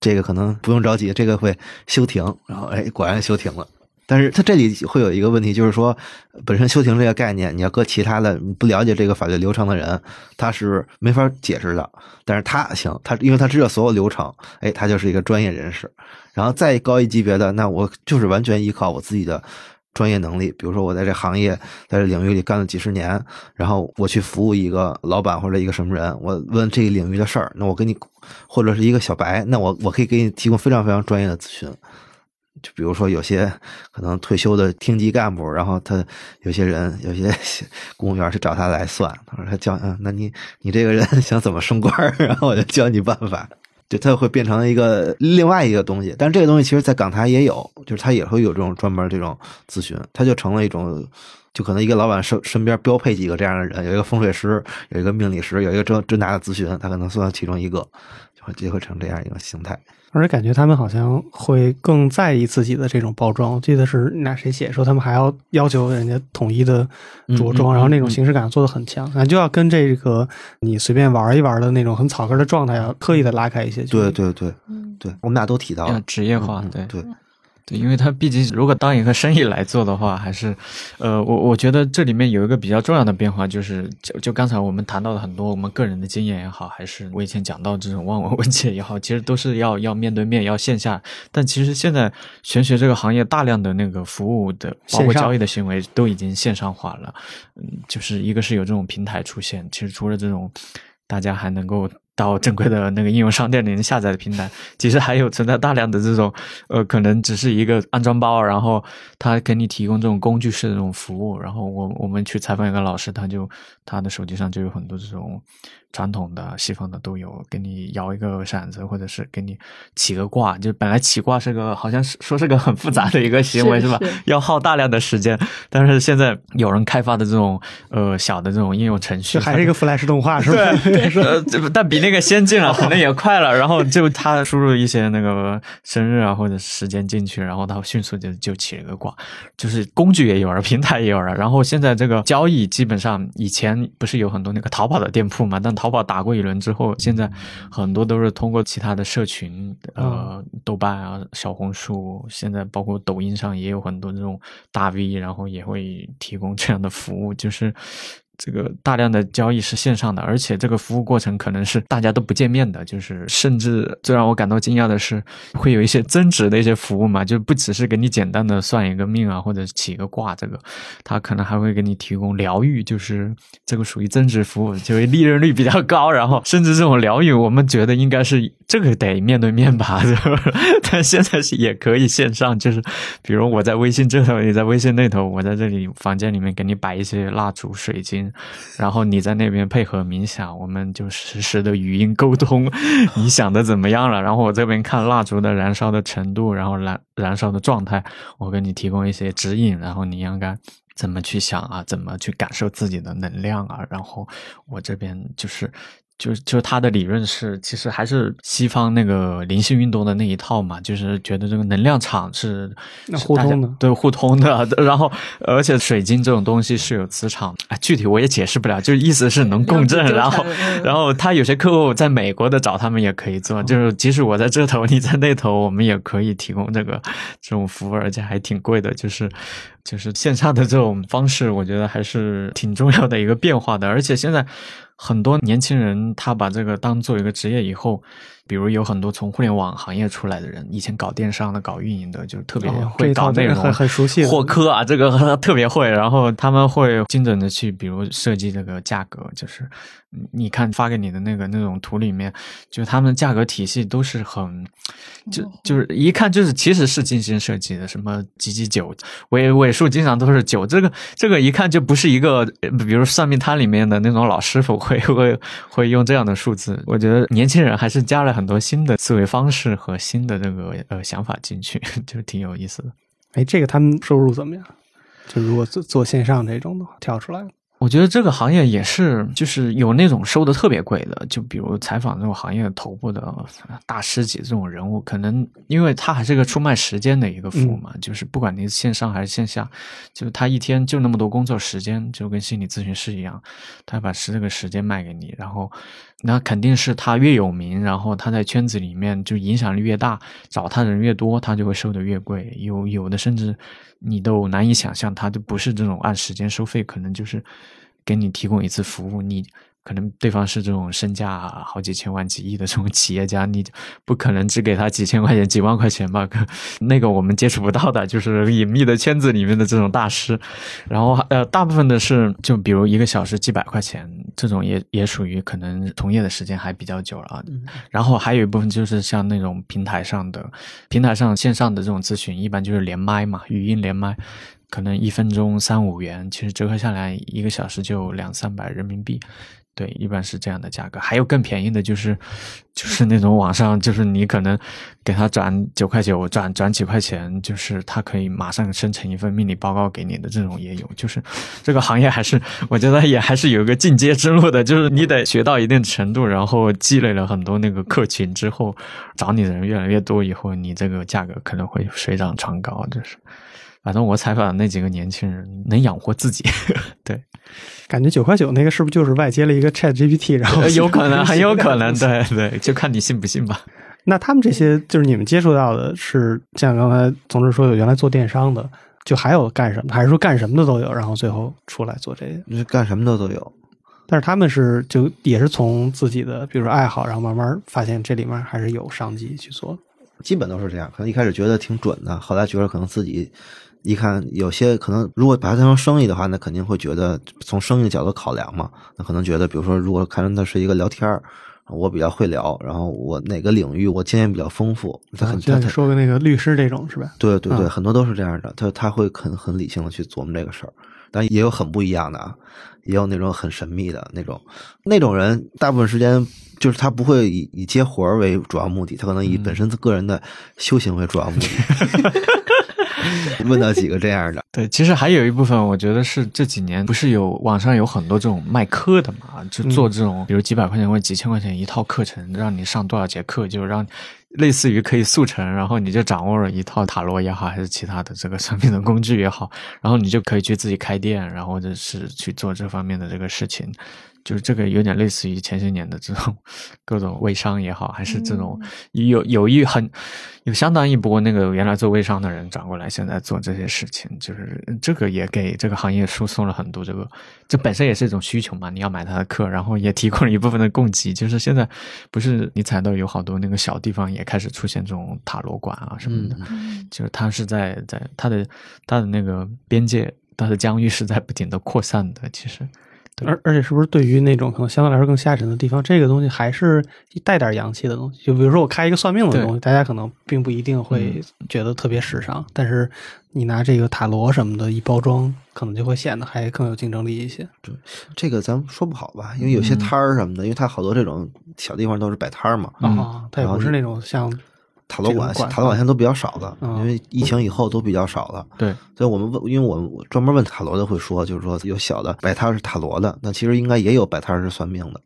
这个可能不用着急，这个会休庭。然后哎，果然休庭了。但是它这里会有一个问题，就是说，本身休庭这个概念，你要搁其他的不了解这个法律流程的人，他是没法解释的。但是他行，他因为他知道所有流程，哎，他就是一个专业人士。然后再高一级别的，那我就是完全依靠我自己的专业能力。比如说，我在这行业，在这领域里干了几十年，然后我去服务一个老板或者一个什么人，我问这个领域的事儿，那我给你，或者是一个小白，那我我可以给你提供非常非常专业的咨询。就比如说有些 (laughs) 可能退休的厅级干部，然后他有些人有些 (laughs) 公务员去找他来算，他说他教嗯，那你你这个人 (laughs) 想怎么升官，然后我就教你办法。就它会变成一个另外一个东西，但是这个东西其实在港台也有，就是它也会有这种专门这种咨询，它就成了一种，就可能一个老板身身边标配几个这样的人，有一个风水师，有一个命理师，有一个这这那的咨询，他可能算其中一个，就会就会成这样一个形态。而且感觉他们好像会更在意自己的这种包装。我记得是那谁写说，他们还要要求人家统一的着装，嗯嗯然后那嗯种形式感做的很强，那就要跟这个你随便玩一玩的那种很草根的状态要刻意的拉开一些距离。对对对嗯对，我们俩都提到了，职业化，嗯对对，对，因为它毕竟如果当一个生意来做的话，还是，呃，我我觉得这里面有一个比较重要的变化，就是就就刚才我们谈到的很多我们个人的经验也好，还是我以前讲到这种望闻问切也好，其实都是要要面对面，要线下。但其实现在玄学这个行业大量的那个服务的，包括交易的行为都已经线上化了。嗯，就是一个是有这种平台出现，其实除了这种大家还能够。到正规的那个应用商店里面下载的平台，其实还有存在大量的这种，呃，可能只是一个安装包，然后他给你提供这种工具式的这种服务，然后我我们去采访一个老师，他就他的手机上就有很多这种传统的、西方的都有，给你摇一个骰子，或者是给你起个卦，就本来起卦是个好像是说是个很复杂的一个行为，吧？是吧 (laughs) 要耗大量的时间，但是现在有人开发的这种呃小的这种应用程序，还是一个 Flash 动画是吧？对 (laughs) 呃，这但比那个先进了，可能也快了。然后就他输入一些那个生日啊或者时间进去，然后他迅速就就起了个卦，就是工具也有了，平台也有了。然后现在这个交易基本上以前不是有很多那个淘宝的店铺嘛，但淘宝打过一轮之后，现在很多都是通过其他的社群，呃，豆瓣啊、小红书，现在包括抖音上也有很多这种大 V，然后也会提供这样的服务，就是。这个大量的交易是线上的，而且这个服务过程可能是大家都不见面的，就是甚至最让我感到惊讶的是，会有一些增值的一些服务嘛，就不只是给你简单的算一个命啊，或者起一个卦，这个他可能还会给你提供疗愈，就是这个属于增值服务，就是利润率比较高，然后甚至这种疗愈，我们觉得应该是这个得面对面吧，(laughs) 但现在是也可以线上，就是比如我在微信这头，你在微信那头，我在这里房间里面给你摆一些蜡烛、水晶。然后你在那边配合冥想，我们就实时的语音沟通，你想的怎么样了？然后我这边看蜡烛的燃烧的程度，然后燃燃烧的状态，我给你提供一些指引，然后你应该怎么去想啊？怎么去感受自己的能量啊？然后我这边就是。就是就是他的理论是，其实还是西方那个灵性运动的那一套嘛，就是觉得这个能量场是互通的对互通的。(laughs) 然后，而且水晶这种东西是有磁场，哎，具体我也解释不了，就意思是能共振。(laughs) 然后然后他有些客户在美国的找他们也可以做，就是即使我在这头，(laughs) 你在那头，我们也可以提供这个这种服务，而且还挺贵的，就是。就是线上的这种方式，我觉得还是挺重要的一个变化的。而且现在很多年轻人他把这个当做一个职业以后，比如有很多从互联网行业出来的人，以前搞电商的、搞运营的，就特别会搞内容，很很熟悉的获客啊，这个特别会。然后他们会精准的去，比如设计这个价格，就是嗯你看发给你的那个那种图里面，就他们的价格体系都是很，就就是一看就是其实是精心设计的，什么几几九尾尾数经常都是九，这个这个一看就不是一个，呃比如算命摊里面的那种老师傅会会会用这样的数字。我觉得年轻人还是加了很多新的思维方式和新的这个呃想法进去，(laughs) 就挺有意思的。哎，这个他们收入怎么样？就如果做做线上这种的话，跳出来了，我觉得这个行业也是，就是有那种收的特别贵的，就比如采访这种行业头部的呃大师级这种人物，可能因为他还是个出卖时间的一个服务嘛，就是不管你是线上还是线下，就是他一天就那么多工作时间，就跟心理咨询师一样，他把这个时间卖给你，然后那肯定是他越有名，然后他在圈子里面就影响力越大，找他的人越多，他就会收的越贵，有有的甚至你都难以想象，他就不是这种按时间收费，可能就是给你提供一次服务，你可能对方是这种身价好几千万、几亿的这种企业家，你不可能只给他几千块钱、几万块钱吧？可那个我们接触不到的，就是隐秘的圈子里面的这种大师。然后呃，大部分的是就比如一个小时几百块钱，这种也也属于可能从业的时间还比较久了啊。然后还有一部分就是像那种平台上的、平台上线上的这种咨询，一般就是连麦嘛，语音连麦。可能一分钟三五元，其实折合下来一个小时就两三百人民币，对，一般是这样的价格。还有更便宜的，就是就是那种网上，就是你可能给他转九块九，转转几块钱，就是他可以马上生成一份命理报告给你的这种也有。就是这个行业还是我觉得也还是有一个进阶之路的，就是你得学到一定程度，然后积累了很多那个客群之后，找你的人越来越多以后，你这个价格可能会水涨船高，就是。反正我采访的那几个年轻人能养活自己，(laughs) 对，感觉九块九那个是不是就是外接了一个 Chat GPT，(laughs) 然后有可能很有可能，对对，就看你信不信吧。那他们这些就是你们接触到的是像刚才总之说有原来做电商的，就还有干什么？还是说干什么的都有？然后最后出来做这个？干什么的都有，但是他们是就也是从自己的比如说爱好，然后慢慢发现这里面还是有商机去做。基本都是这样，可能一开始觉得挺准的，后来觉得可能自己。一看有些可能，如果把它当成生意的话，那肯定会觉得从生意角度考量嘛。那可能觉得，比如说，如果看成它是一个聊天儿，我比较会聊，然后我哪个领域我经验比较丰富，他很他说的那个律师这种是吧？对对对，很多都是这样的。他他会很很理性的去琢磨这个事儿，但也有很不一样的啊，也有那种很神秘的那种那种人，大部分时间就是他不会以以接活儿为主要目的，他可能以本身他个人的修行为主要目的。(laughs) (laughs) 问到几个这样的，对，其实还有一部分，我觉得是这几年不是有网上有很多这种卖课的嘛，就做这种，比如几百块钱或者几千块钱一套课程，让你上多少节课，就让类似于可以速成，然后你就掌握了一套塔罗也好，还是其他的这个上面的工具也好，然后你就可以去自己开店，然后或者是去做这方面的这个事情。就是这个有点类似于前些年的这种各种微商也好，还是这种有有一很有相当一波那个原来做微商的人转过来，现在做这些事情，就是这个也给这个行业输送了很多这个，这本身也是一种需求嘛。你要买他的课，然后也提供了一部分的供给。就是现在不是你踩到有好多那个小地方也开始出现这种塔罗馆啊什么的，就是它是在在它的它的那个边界，它的疆域是在不停的扩散的，其实。而而且是不是对于那种可能相对来说更下沉的地方，这个东西还是带点洋气的东西？就比如说我开一个算命的东西，大家可能并不一定会觉得特别时尚，但是你拿这个塔罗什么的一包装，可能就会显得还更有竞争力一些。对，这个咱说不好吧？因为有些摊儿什么的，因为它好多这种小地方都是摆摊儿嘛，啊，它也不是那种像。塔罗馆，塔罗馆现在都比较少了，因为疫情以后都比较少了。对，所以我们问，因为我们专门问塔罗的会说，就是说有小的摆摊是塔罗的，那其实应该也有摆摊是算命的。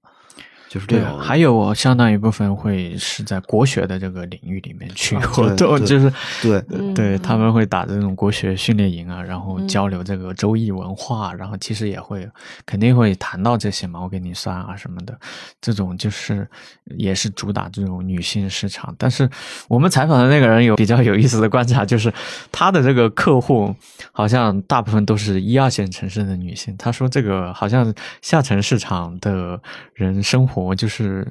就是这种，还有相当一部分会是在国学的这个领域里面去 (laughs) 活动，就是对对，他们会打这种国学训练营啊，然后交流这个周易文化，然后其实也会肯定会谈到这些嘛，我给你算啊什么的，这种就是也是主打这种女性市场。但是我们采访的那个人有比较有意思的观察，就是他的这个客户好像大部分都是一二线城市的女性。他说这个好像下沉市场的人生活。我就是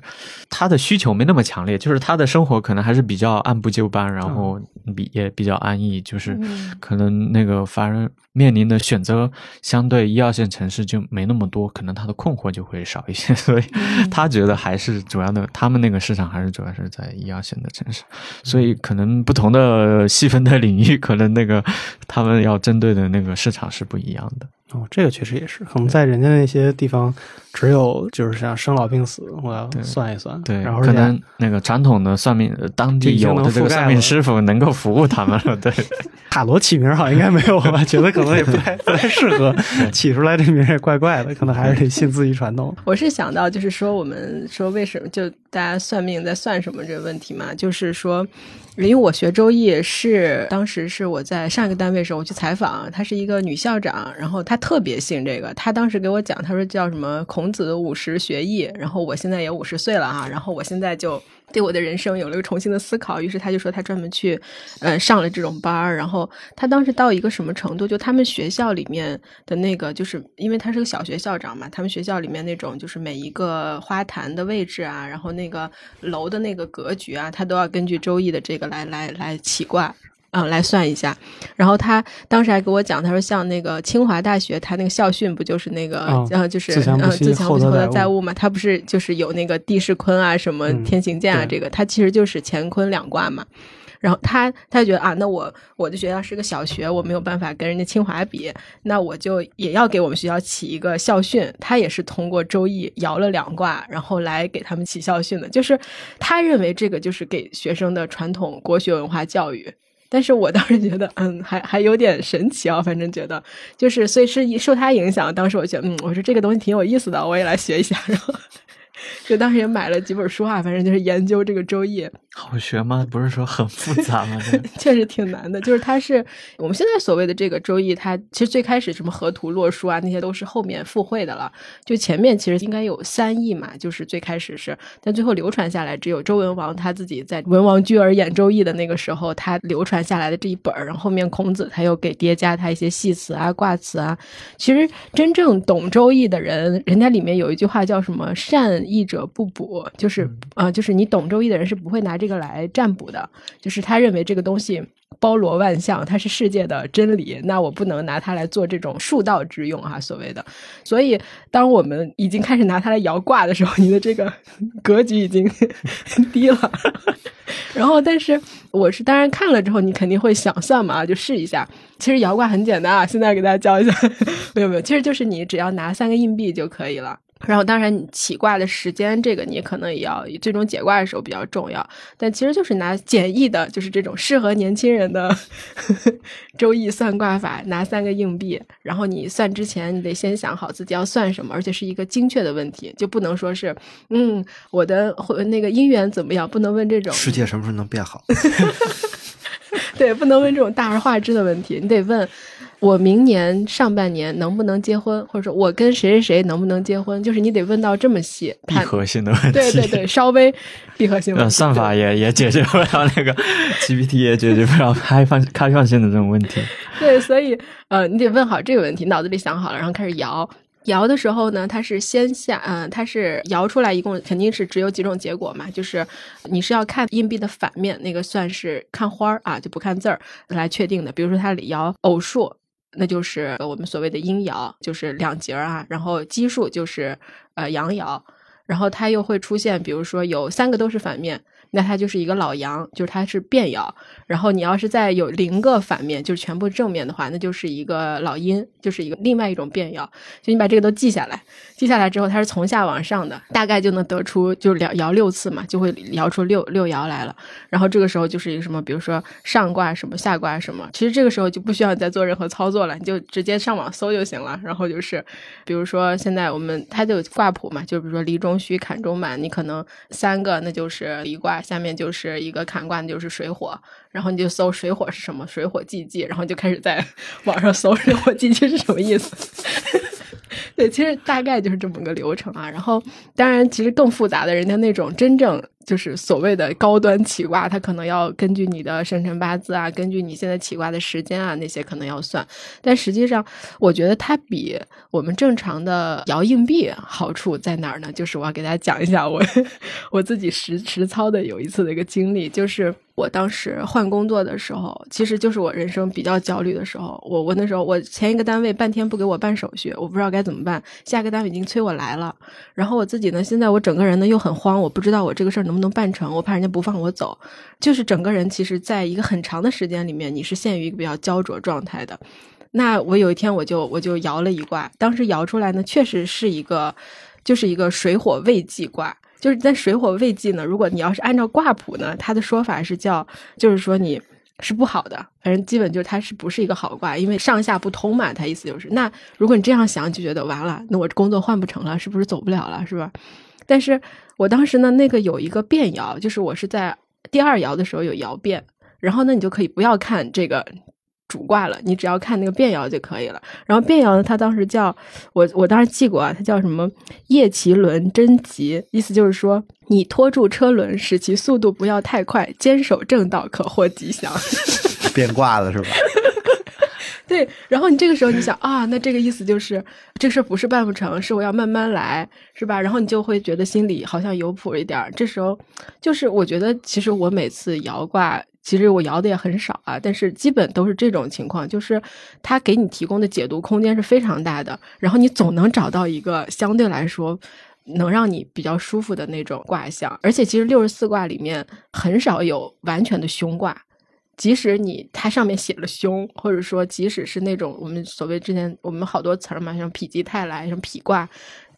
他的需求没那么强烈，就是他的生活可能还是比较按部就班，然后比也比较安逸，就是可能那个反而面临的选择相对一二线城市就没那么多，可能他的困惑就会少一些，(laughs) 所以他觉得还是主要的，他们那个市场还是主要是在一二线的城市，所以可能不同的细分的领域，可能那个他们要针对的那个市场是不一样的。哦，这个确实也是，可能在人家那些地方，只有就是像生老病死，我要算一算，对，然后可能那个传统的算命，当地有的这个算命师傅能够服务他们了。对，(laughs) 塔罗起名好像应该没有吧？觉得可能也不太不太适合，(laughs) 起出来这名也怪怪的，可能还是得信自己传统。我是想到，就是说我们说为什么就大家算命在算什么这个问题嘛，就是说。因为我学周易是当时是我在上一个单位时候我去采访，她是一个女校长，然后她特别信这个，她当时给我讲，她说叫什么孔子五十学艺，然后我现在也五十岁了哈，然后我现在就对我的人生有了一个重新的思考，于是他就说他专门去，呃，上了这种班儿。然后他当时到一个什么程度，就他们学校里面的那个，就是因为他是个小学校长嘛，他们学校里面那种就是每一个花坛的位置啊，然后那个楼的那个格局啊，他都要根据周易的这个来来来起卦。嗯，来算一下，然后他当时还给我讲，他说像那个清华大学，他那个校训不就是那个，哦呃，就是自强不呃，息自强不息，厚德载物物嘛，他不是就是有那个地势坤啊，什么嗯天行健啊，对这个他其实就是乾坤两卦嘛。然后他他就觉得啊，那我我的学校是个小学，我没有办法跟人家清华比，那我就也要给我们学校起一个校训。他也是通过周易摇了两卦，然后来给他们起校训的。就是他认为这个就是给学生的传统国学文化教育。但是我当时觉得，嗯，还还有点神奇啊，反正觉得就是，所以是受他影响。当时我觉得，嗯，我说这个东西挺有意思的，我也来学一下。(laughs) 然后就当时也买了几本书啊，反正就是研究这个周易。好学吗？不是说很复杂吗？(laughs) 确实挺难的，就是它是我们现在所谓的这个周易，它其实最开始什么河图洛书啊，那些都是后面附会的了。就前面其实应该有三易嘛，就是最开始是，但最后流传下来只有周文王他自己在文王居而演周易的那个时候，他流传下来的这一本儿，然后后面孔子他又给叠加他一些系辞啊、卦辞啊。其实真正懂周易的人，人家里面有一句话叫什么“善易者不补”，就是啊、呃就是你懂周易的人是不会拿这个来占卜的，就是他认为这个东西包罗万象，它是世界的真理，那我不能拿它来做这种树道之用哈、所谓的。所以，当我们已经开始拿它来摇卦的时候，你的这个 (laughs) 格局已经 (laughs) 低了。(laughs) 然后，但是我是当然看了之后，你肯定会想算嘛，就试一下。其实摇卦很简单啊，现在给大家教一下。没有没有，其实就是你只要拿三个硬币就可以了。然后，当然你起卦的时间，这个你可能也要最终解卦的时候比较重要。但其实就是拿简易的，就是这种适合年轻人的 (laughs) 周易算卦法，拿三个硬币，然后你算之前，你得先想好自己要算什么，而且是一个精确的问题，就不能说是嗯我的那个姻缘怎么样，不能问这种世界什么时候能变好？(laughs) 对，不能问这种大而化之的问题，你得问我明年上半年能不能结婚，或者说我跟谁谁谁能不能结婚，就是你得问到这么细。闭合性的问题。对对对，稍微闭合性问呃，题。算法也也解决不了那个 (laughs) GPT 也解决不了开放开放性的这种问题。对，所以呃，你得问好这个问题，脑子里想好了，然后开始摇。摇的时候呢，它是先下，嗯、它是摇出来，一共肯定是只有几种结果嘛，就是你是要看硬币的反面，那个算是看花儿啊，就不看字儿来确定的。比如说它摇偶数，那就是我们所谓的阴爻，就是两节儿啊，然后奇数就是呃阳爻，然后它又会出现，比如说有三个都是反面，那它就是一个老阳，就是它是变爻。然后你要是再有零个反面，就是全部正面的话，那就是一个老阴，就是一个另外一种变爻。就你把这个都记下来，记下来之后，它是从下往上的，大概就能得出就摇摇六次嘛，就会摇出六六爻来了。然后这个时候就是一个什么，比如说上卦什么，下卦什么，其实这个时候就不需要再做任何操作了，你就直接上网搜就行了。然后就是，比如说现在我们它就有卦谱嘛，就比如说离中虚，坎中满，你可能三个那就是离卦，下面就是一个坎卦，就是水火。然后你就搜水火是什么，水火既济，然后就开始在 (laughs) 网上搜水火既济是什么意思。(laughs) 对，其实大概就是这么个流程啊。然后，当然，其实更复杂的，人家那种真正就是所谓的高端起卦，它可能要根据你的生辰八字啊，根据你现在起卦的时间啊，那些可能要算。但实际上，我觉得它比我们正常的摇硬币好处在哪儿呢？就是我要给大家讲一下我 (laughs) 我自己实实操的有一次的一个经历，就是。我当时换工作的时候，其实就是我人生比较焦虑的时候。我我那时候我前一个单位半天不给我办手续，我不知道该怎么办。下一个单位已经催我来了，然后我自己呢，现在我整个人呢又很慌，我不知道我这个事儿能不能办成，我怕人家不放我走。就是整个人其实在一个很长的时间里面，你是陷于一个比较焦灼状态的。那我有一天我就我就摇了一卦，当时摇出来呢，确实是一个就是一个水火未济卦。就是在水火未济呢，如果你要是按照卦谱呢，它的说法是叫，就是说你是不好的，反正基本就是它是不是一个好卦，因为上下不通嘛，它意思就是，那如果你这样想，就觉得完了，那我工作换不成了，是不是走不了了，是吧？但是我当时呢，那个有一个变爻，就是我是在第二爻的时候有爻变，然后呢，你就可以不要看这个。主卦了，你只要看那个变爻就可以了。然后变爻呢，它当时叫我我当时记过啊，它叫什么叶奇轮真吉，意思就是说你拖住车轮，使其速度不要太快，坚守正道，可获吉祥。(laughs) 变卦了是吧？(laughs) 对，然后你这个时候你想啊，那这个意思就是这事儿不是办不成，是我要慢慢来，是吧？然后你就会觉得心里好像有谱一点儿。这时候就是我觉得，其实我每次摇卦，其实我摇的也很少啊，但是基本都是这种情况，就是它给你提供的解读空间是非常大的，然后你总能找到一个相对来说。能让你比较舒服的那种卦象，而且其实六十四卦里面很少有完全的凶卦，即使你它上面写了凶，或者说即使是那种我们所谓之前我们好多词儿嘛，像否极泰来，什么否卦，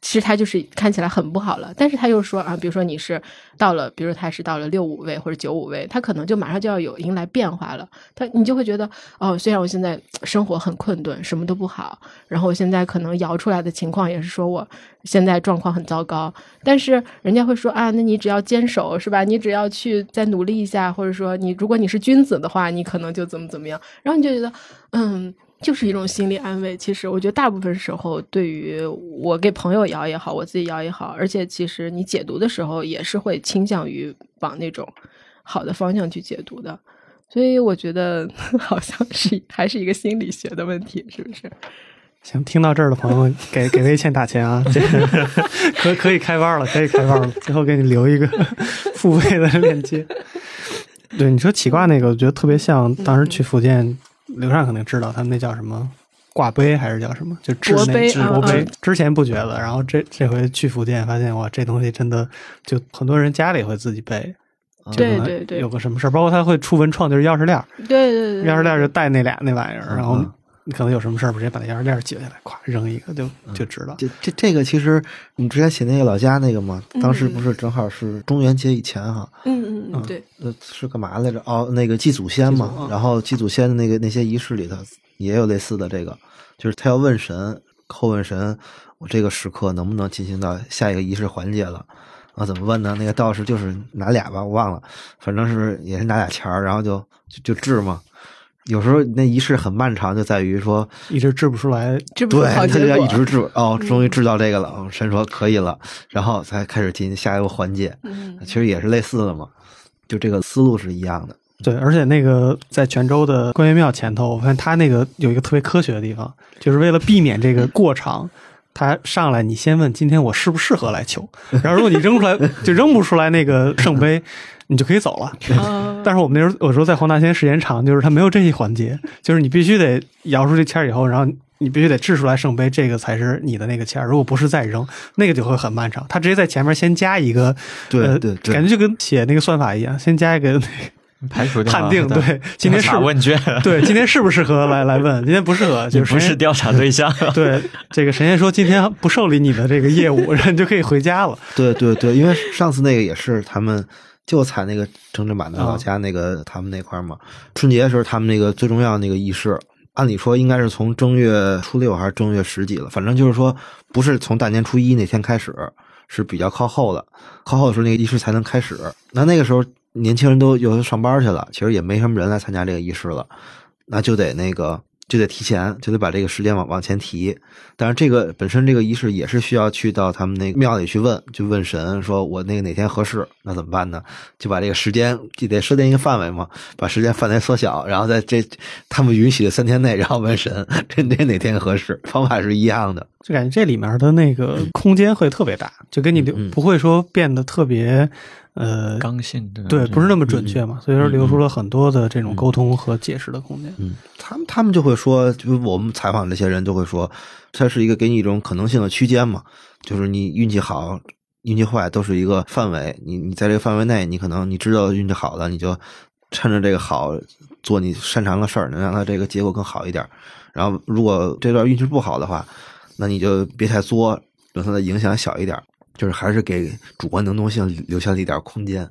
其实他就是看起来很不好了。但是他又说啊，比如说你是到了，比如他是到了六五位或者九五位，他可能就马上就要有迎来变化了。他你就会觉得哦，虽然我现在生活很困顿，什么都不好，然后我现在可能摇出来的情况也是说我现在状况很糟糕，但是人家会说啊，那你只要坚守是吧？你只要去再努力一下，或者说你如果你是君子的话，你可能就怎么怎么样，然后你就觉得嗯。就是一种心理安慰。其实我觉得大部分时候，对于我给朋友摇也好，我自己摇也好，而且其实你解读的时候也是会倾向于往那种好的方向去解读的。所以我觉得 (laughs) 好像是还是一个心理学的问题，是不是？行，听到这儿的朋友，给给魏倩打钱啊！这个 (laughs) 可可以开班了，可以开班了。最后给你留一个 (laughs) 付费的链接。对，你说起卦那个，我觉得特别像当时去福建。刘畅肯定知道，他们那叫什么挂杯还是叫什么？就制那制国杯。之前不觉得，然后这这回去福建发现，哇，这东西真的就很多人家里会自己备。对对对，有个什么事儿，包括他会出文创，就是钥匙链。对对对，钥匙链就带那俩那玩意儿，然后你可能有什么事儿，直接把那钥匙链解下来，咵扔一个就就知道。这这这个其实你之前写那个老家那个嘛，当时不是正好是中元节以前哈。嗯嗯嗯，对。呃，是干嘛来着？哦，那个祭祖先嘛，然后祭祖先的那个那些仪式里头也有类似的这个，就是他要问神，叩问神，我这个时刻能不能进行到下一个仪式环节了？啊，怎么问呢？那个道士就是拿俩吧，我忘了，反正是也是拿俩钱儿，然后就就就治嘛。有时候那仪式很漫长，就在于说一直治不出来，治不出对，他就要一直治。哦，终于治到这个了，神说可以了，然后才开始进行下一个环节。嗯，其实也是类似的嘛，就这个思路是一样的。对，而且那个在泉州的关元庙前头，我发现他那个有一个特别科学的地方，就是为了避免这个过长。他上来，你先问今天我适不适合来求，然后如果你扔出来就扔不出来那个圣杯，你就可以走了。(laughs) 但是我们那时候有时候在黄大仙时间长，就是他没有这一环节，就是你必须得摇出这签以后，然后你必须得掷出来圣杯，这个才是你的那个签如果不是再扔，那个就会很漫长。他直接在前面先加一个，对对对，感觉就跟写那个算法一样，先加一个。(laughs) 排除判定 (laughs) 对，今天是问卷，对，今天适不适合来来问？今天不适合，就是不是调查对象。对，这个神仙说今天不受理你的这个业务，然后你就可以回家了。对对对，因为上次那个也是他们就踩那个郑正版的老家那个他们那块嘛，春节的时候他们那个最重要那个仪式，按理说应该是从正月初六还是正月十几了，反正就是说不是从大年初一那天开始，是比较靠后的，靠后的时候那个仪式才能开始。那那个时候。年轻人都有的上班去了，其实也没什么人来参加这个仪式了，那就得那个就得提前，就得把这个时间往往前提。但是这个本身这个仪式也是需要去到他们那个庙里去问，就问神，说我那个哪天合适，那怎么办呢？就把这个时间就得设定一个范围嘛，把时间范围缩小，然后在这他们允许的三天内，然后问神这哪哪天合适，方法是一样的。就感觉这里面的那个空间会特别大，就跟你不会说变得特别。呃，刚性对，不是那么准确嘛，所以说留出了很多的这种沟通和解释的空间。嗯，他们他们就会说，就我们采访这些人就会说，它是一个给你一种可能性的区间嘛，就是你运气好、运气坏都是一个范围，你你在这个范围内，你可能你知道运气好的，你就趁着这个好做你擅长的事儿，能让它这个结果更好一点。然后如果这段运气不好的话，那你就别太作，让它的影响小一点。就是还是给主观能动性留下了一点空间，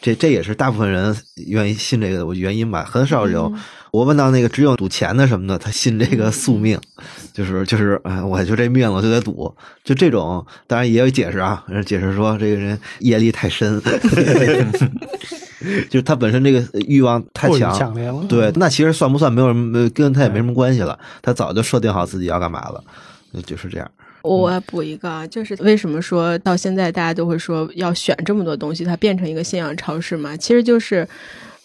这这也是大部分人愿意信这个的原因吧。很少有我问到那个只有赌钱的什么的，他信这个宿命，(laughs) 就是就是哎，我就这命我就得赌，就这种。当然也有解释啊，解释说这个人业力太深。(laughs) 就是他本身这个欲望太强，强烈了。对，那其实算不算没有什么，跟他也没什么关系了。他早就设定好自己要干嘛了，就是这样。我补一个啊，就是为什么说到现在大家都会说要选这么多东西，它变成一个信仰超市嘛？其实就是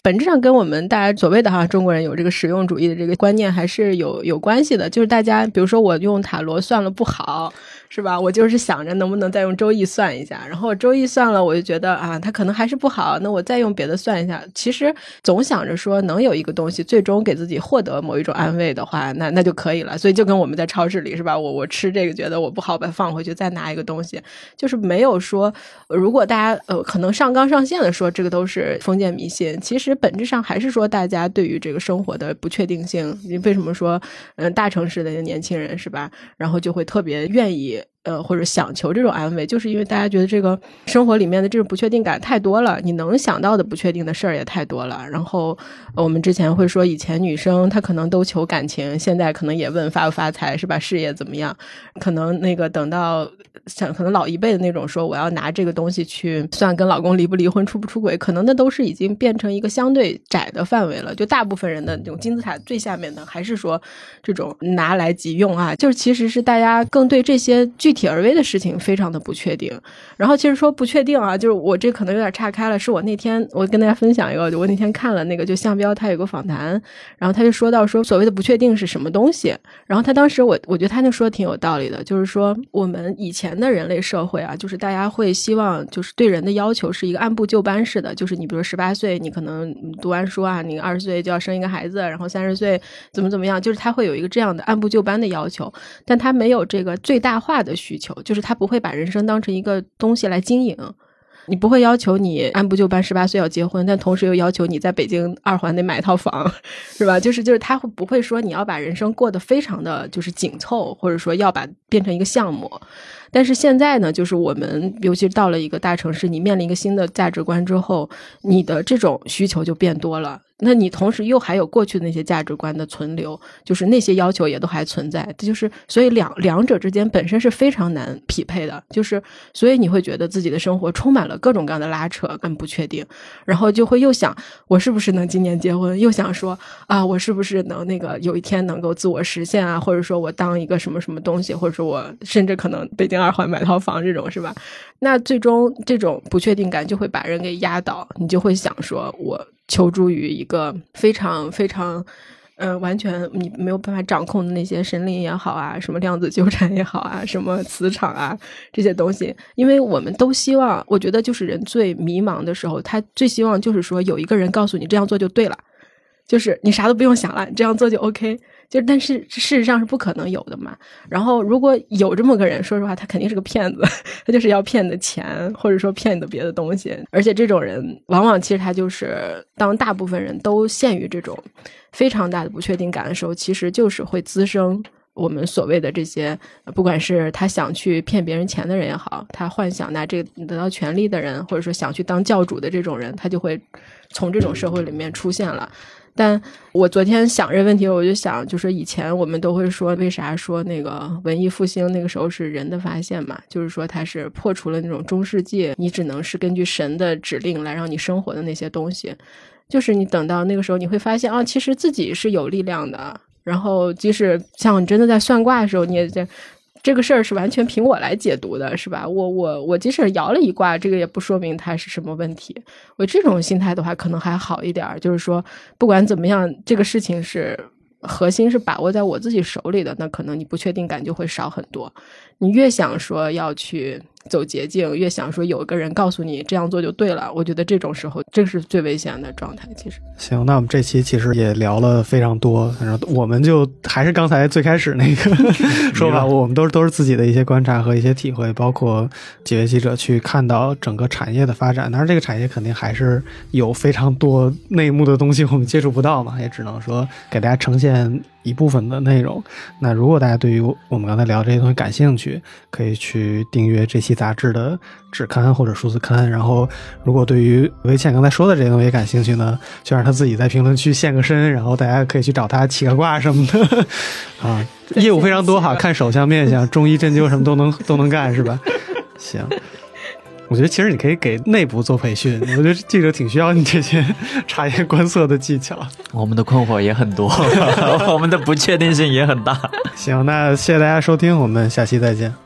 本质上跟我们大家所谓的哈中国人有这个实用主义的这个观念还是有有关系的。就是大家比如说我用塔罗算了不好。是吧？我就是想着能不能再用周易算一下，然后周易算了，我就觉得啊，它可能还是不好，那我再用别的算一下。其实总想着说能有一个东西最终给自己获得某一种安慰的话，那那就可以了。所以就跟我们在超市里是吧？我我吃这个觉得我不好，把它放回去，再拿一个东西，就是没有说如果大家呃可能上纲上线的说这个都是封建迷信，其实本质上还是说大家对于这个生活的不确定性。你为什么说嗯大城市的年轻人是吧？然后就会特别愿意。the 呃，或者想求这种安慰，就是因为大家觉得这个生活里面的这种不确定感太多了，你能想到的不确定的事儿也太多了。然后我们之前会说，以前女生她可能都求感情，现在可能也问发不发财，是吧？事业怎么样？可能那个等到像可能老一辈的那种说，我要拿这个东西去算跟老公离不离婚、出不出轨，可能那都是已经变成一个相对窄的范围了。就大部分人的这种金字塔最下面的，还是说这种拿来即用啊，就是其实是大家更对这些具体而微的事情非常的不确定，然后其实说不确定啊，就是我这可能有点岔开了。是我那天我跟大家分享一个，我那天看了那个就向彪他有个访谈，然后他就说到说所谓的不确定是什么东西。然后他当时我我觉得他那说的挺有道理的，就是说我们以前的人类社会啊，就是大家会希望就是对人的要求是一个按部就班式的，就是你比如十八岁你可能读完书啊，你二十岁就要生一个孩子，然后三十岁怎么怎么样，就是他会有一个这样的按部就班的要求，但他没有这个最大化的需求。就是他不会把人生当成一个东西来经营，你不会要求你按部就班十八岁要结婚，但同时又要求你在北京二环得买一套房，是吧？就是就是他会不会说你要把人生过得非常的就是紧凑，或者说要把变成一个项目？但是现在呢，就是我们尤其到了一个大城市，你面临一个新的价值观之后，你的这种需求就变多了。那你同时又还有过去的那些价值观的存留，就是那些要求也都还存在，这就是所以两两者之间本身是非常难匹配的，就是所以你会觉得自己的生活充满了各种各样的拉扯跟不确定，然后就会又想我是不是能今年结婚，又想说啊我是不是能那个有一天能够自我实现啊，或者说我当一个什么什么东西，或者说我甚至可能北京二环买套房这种是吧？那最终这种不确定感就会把人给压倒，你就会想说我。求助于一个非常非常，呃，完全你没有办法掌控的那些神灵也好啊，什么量子纠缠也好啊，什么磁场啊这些东西，因为我们都希望，我觉得就是人最迷茫的时候，他最希望就是说有一个人告诉你这样做就对了，就是你啥都不用想了，你这样做就 OK。就但是事实上是不可能有的嘛。然后如果有这么个人，说实话，他肯定是个骗子，(laughs) 他就是要骗你的钱，或者说骗你的别的东西。而且这种人，往往其实他就是当大部分人都陷于这种非常大的不确定感的时候，其实就是会滋生我们所谓的这些，不管是他想去骗别人钱的人也好，他幻想拿这个得到权利的人，或者说想去当教主的这种人，他就会从这种社会里面出现了。但我昨天想这问题，我就想，就是以前我们都会说，为啥说那个文艺复兴那个时候是人的发现嘛？就是说它是破除了那种中世纪，你只能是根据神的指令来让你生活的那些东西。就是你等到那个时候，你会发现啊，其实自己是有力量的。然后即使像你真的在算卦的时候，你也在。这个事儿是完全凭我来解读的，是吧？我我我即使摇了一卦，这个也不说明它是什么问题。我这种心态的话，可能还好一点，就是说，不管怎么样，这个事情是核心是把握在我自己手里的，那可能你不确定感就会少很多。你越想说要去。走捷径，越想说有一个人告诉你这样做就对了，我觉得这种时候这是最危险的状态。其实，行，那我们这期其实也聊了非常多，反正我们就还是刚才最开始那个 (laughs) 说法，我们都是都是自己的一些观察和一些体会，包括几位记者去看到整个产业的发展。当然，这个产业肯定还是有非常多内幕的东西我们接触不到嘛，也只能说给大家呈现一部分的内容。那如果大家对于我们刚才聊这些东西感兴趣，可以去订阅这期。杂志的纸刊或者数字刊，然后如果对于维倩刚才说的这些东西感兴趣呢，就让他自己在评论区现个身，然后大家可以去找他起个卦什么的 (laughs) 啊，业务非常多哈，看手相、面相、中医针灸什么都能都能干是吧？(laughs) 行，我觉得其实你可以给内部做培训，我觉得记者挺需要你这些 (laughs) 察言观色的技巧。我们的困惑也很多，(laughs) 我们的不确定性也很大。行，那谢谢大家收听，我们下期再见。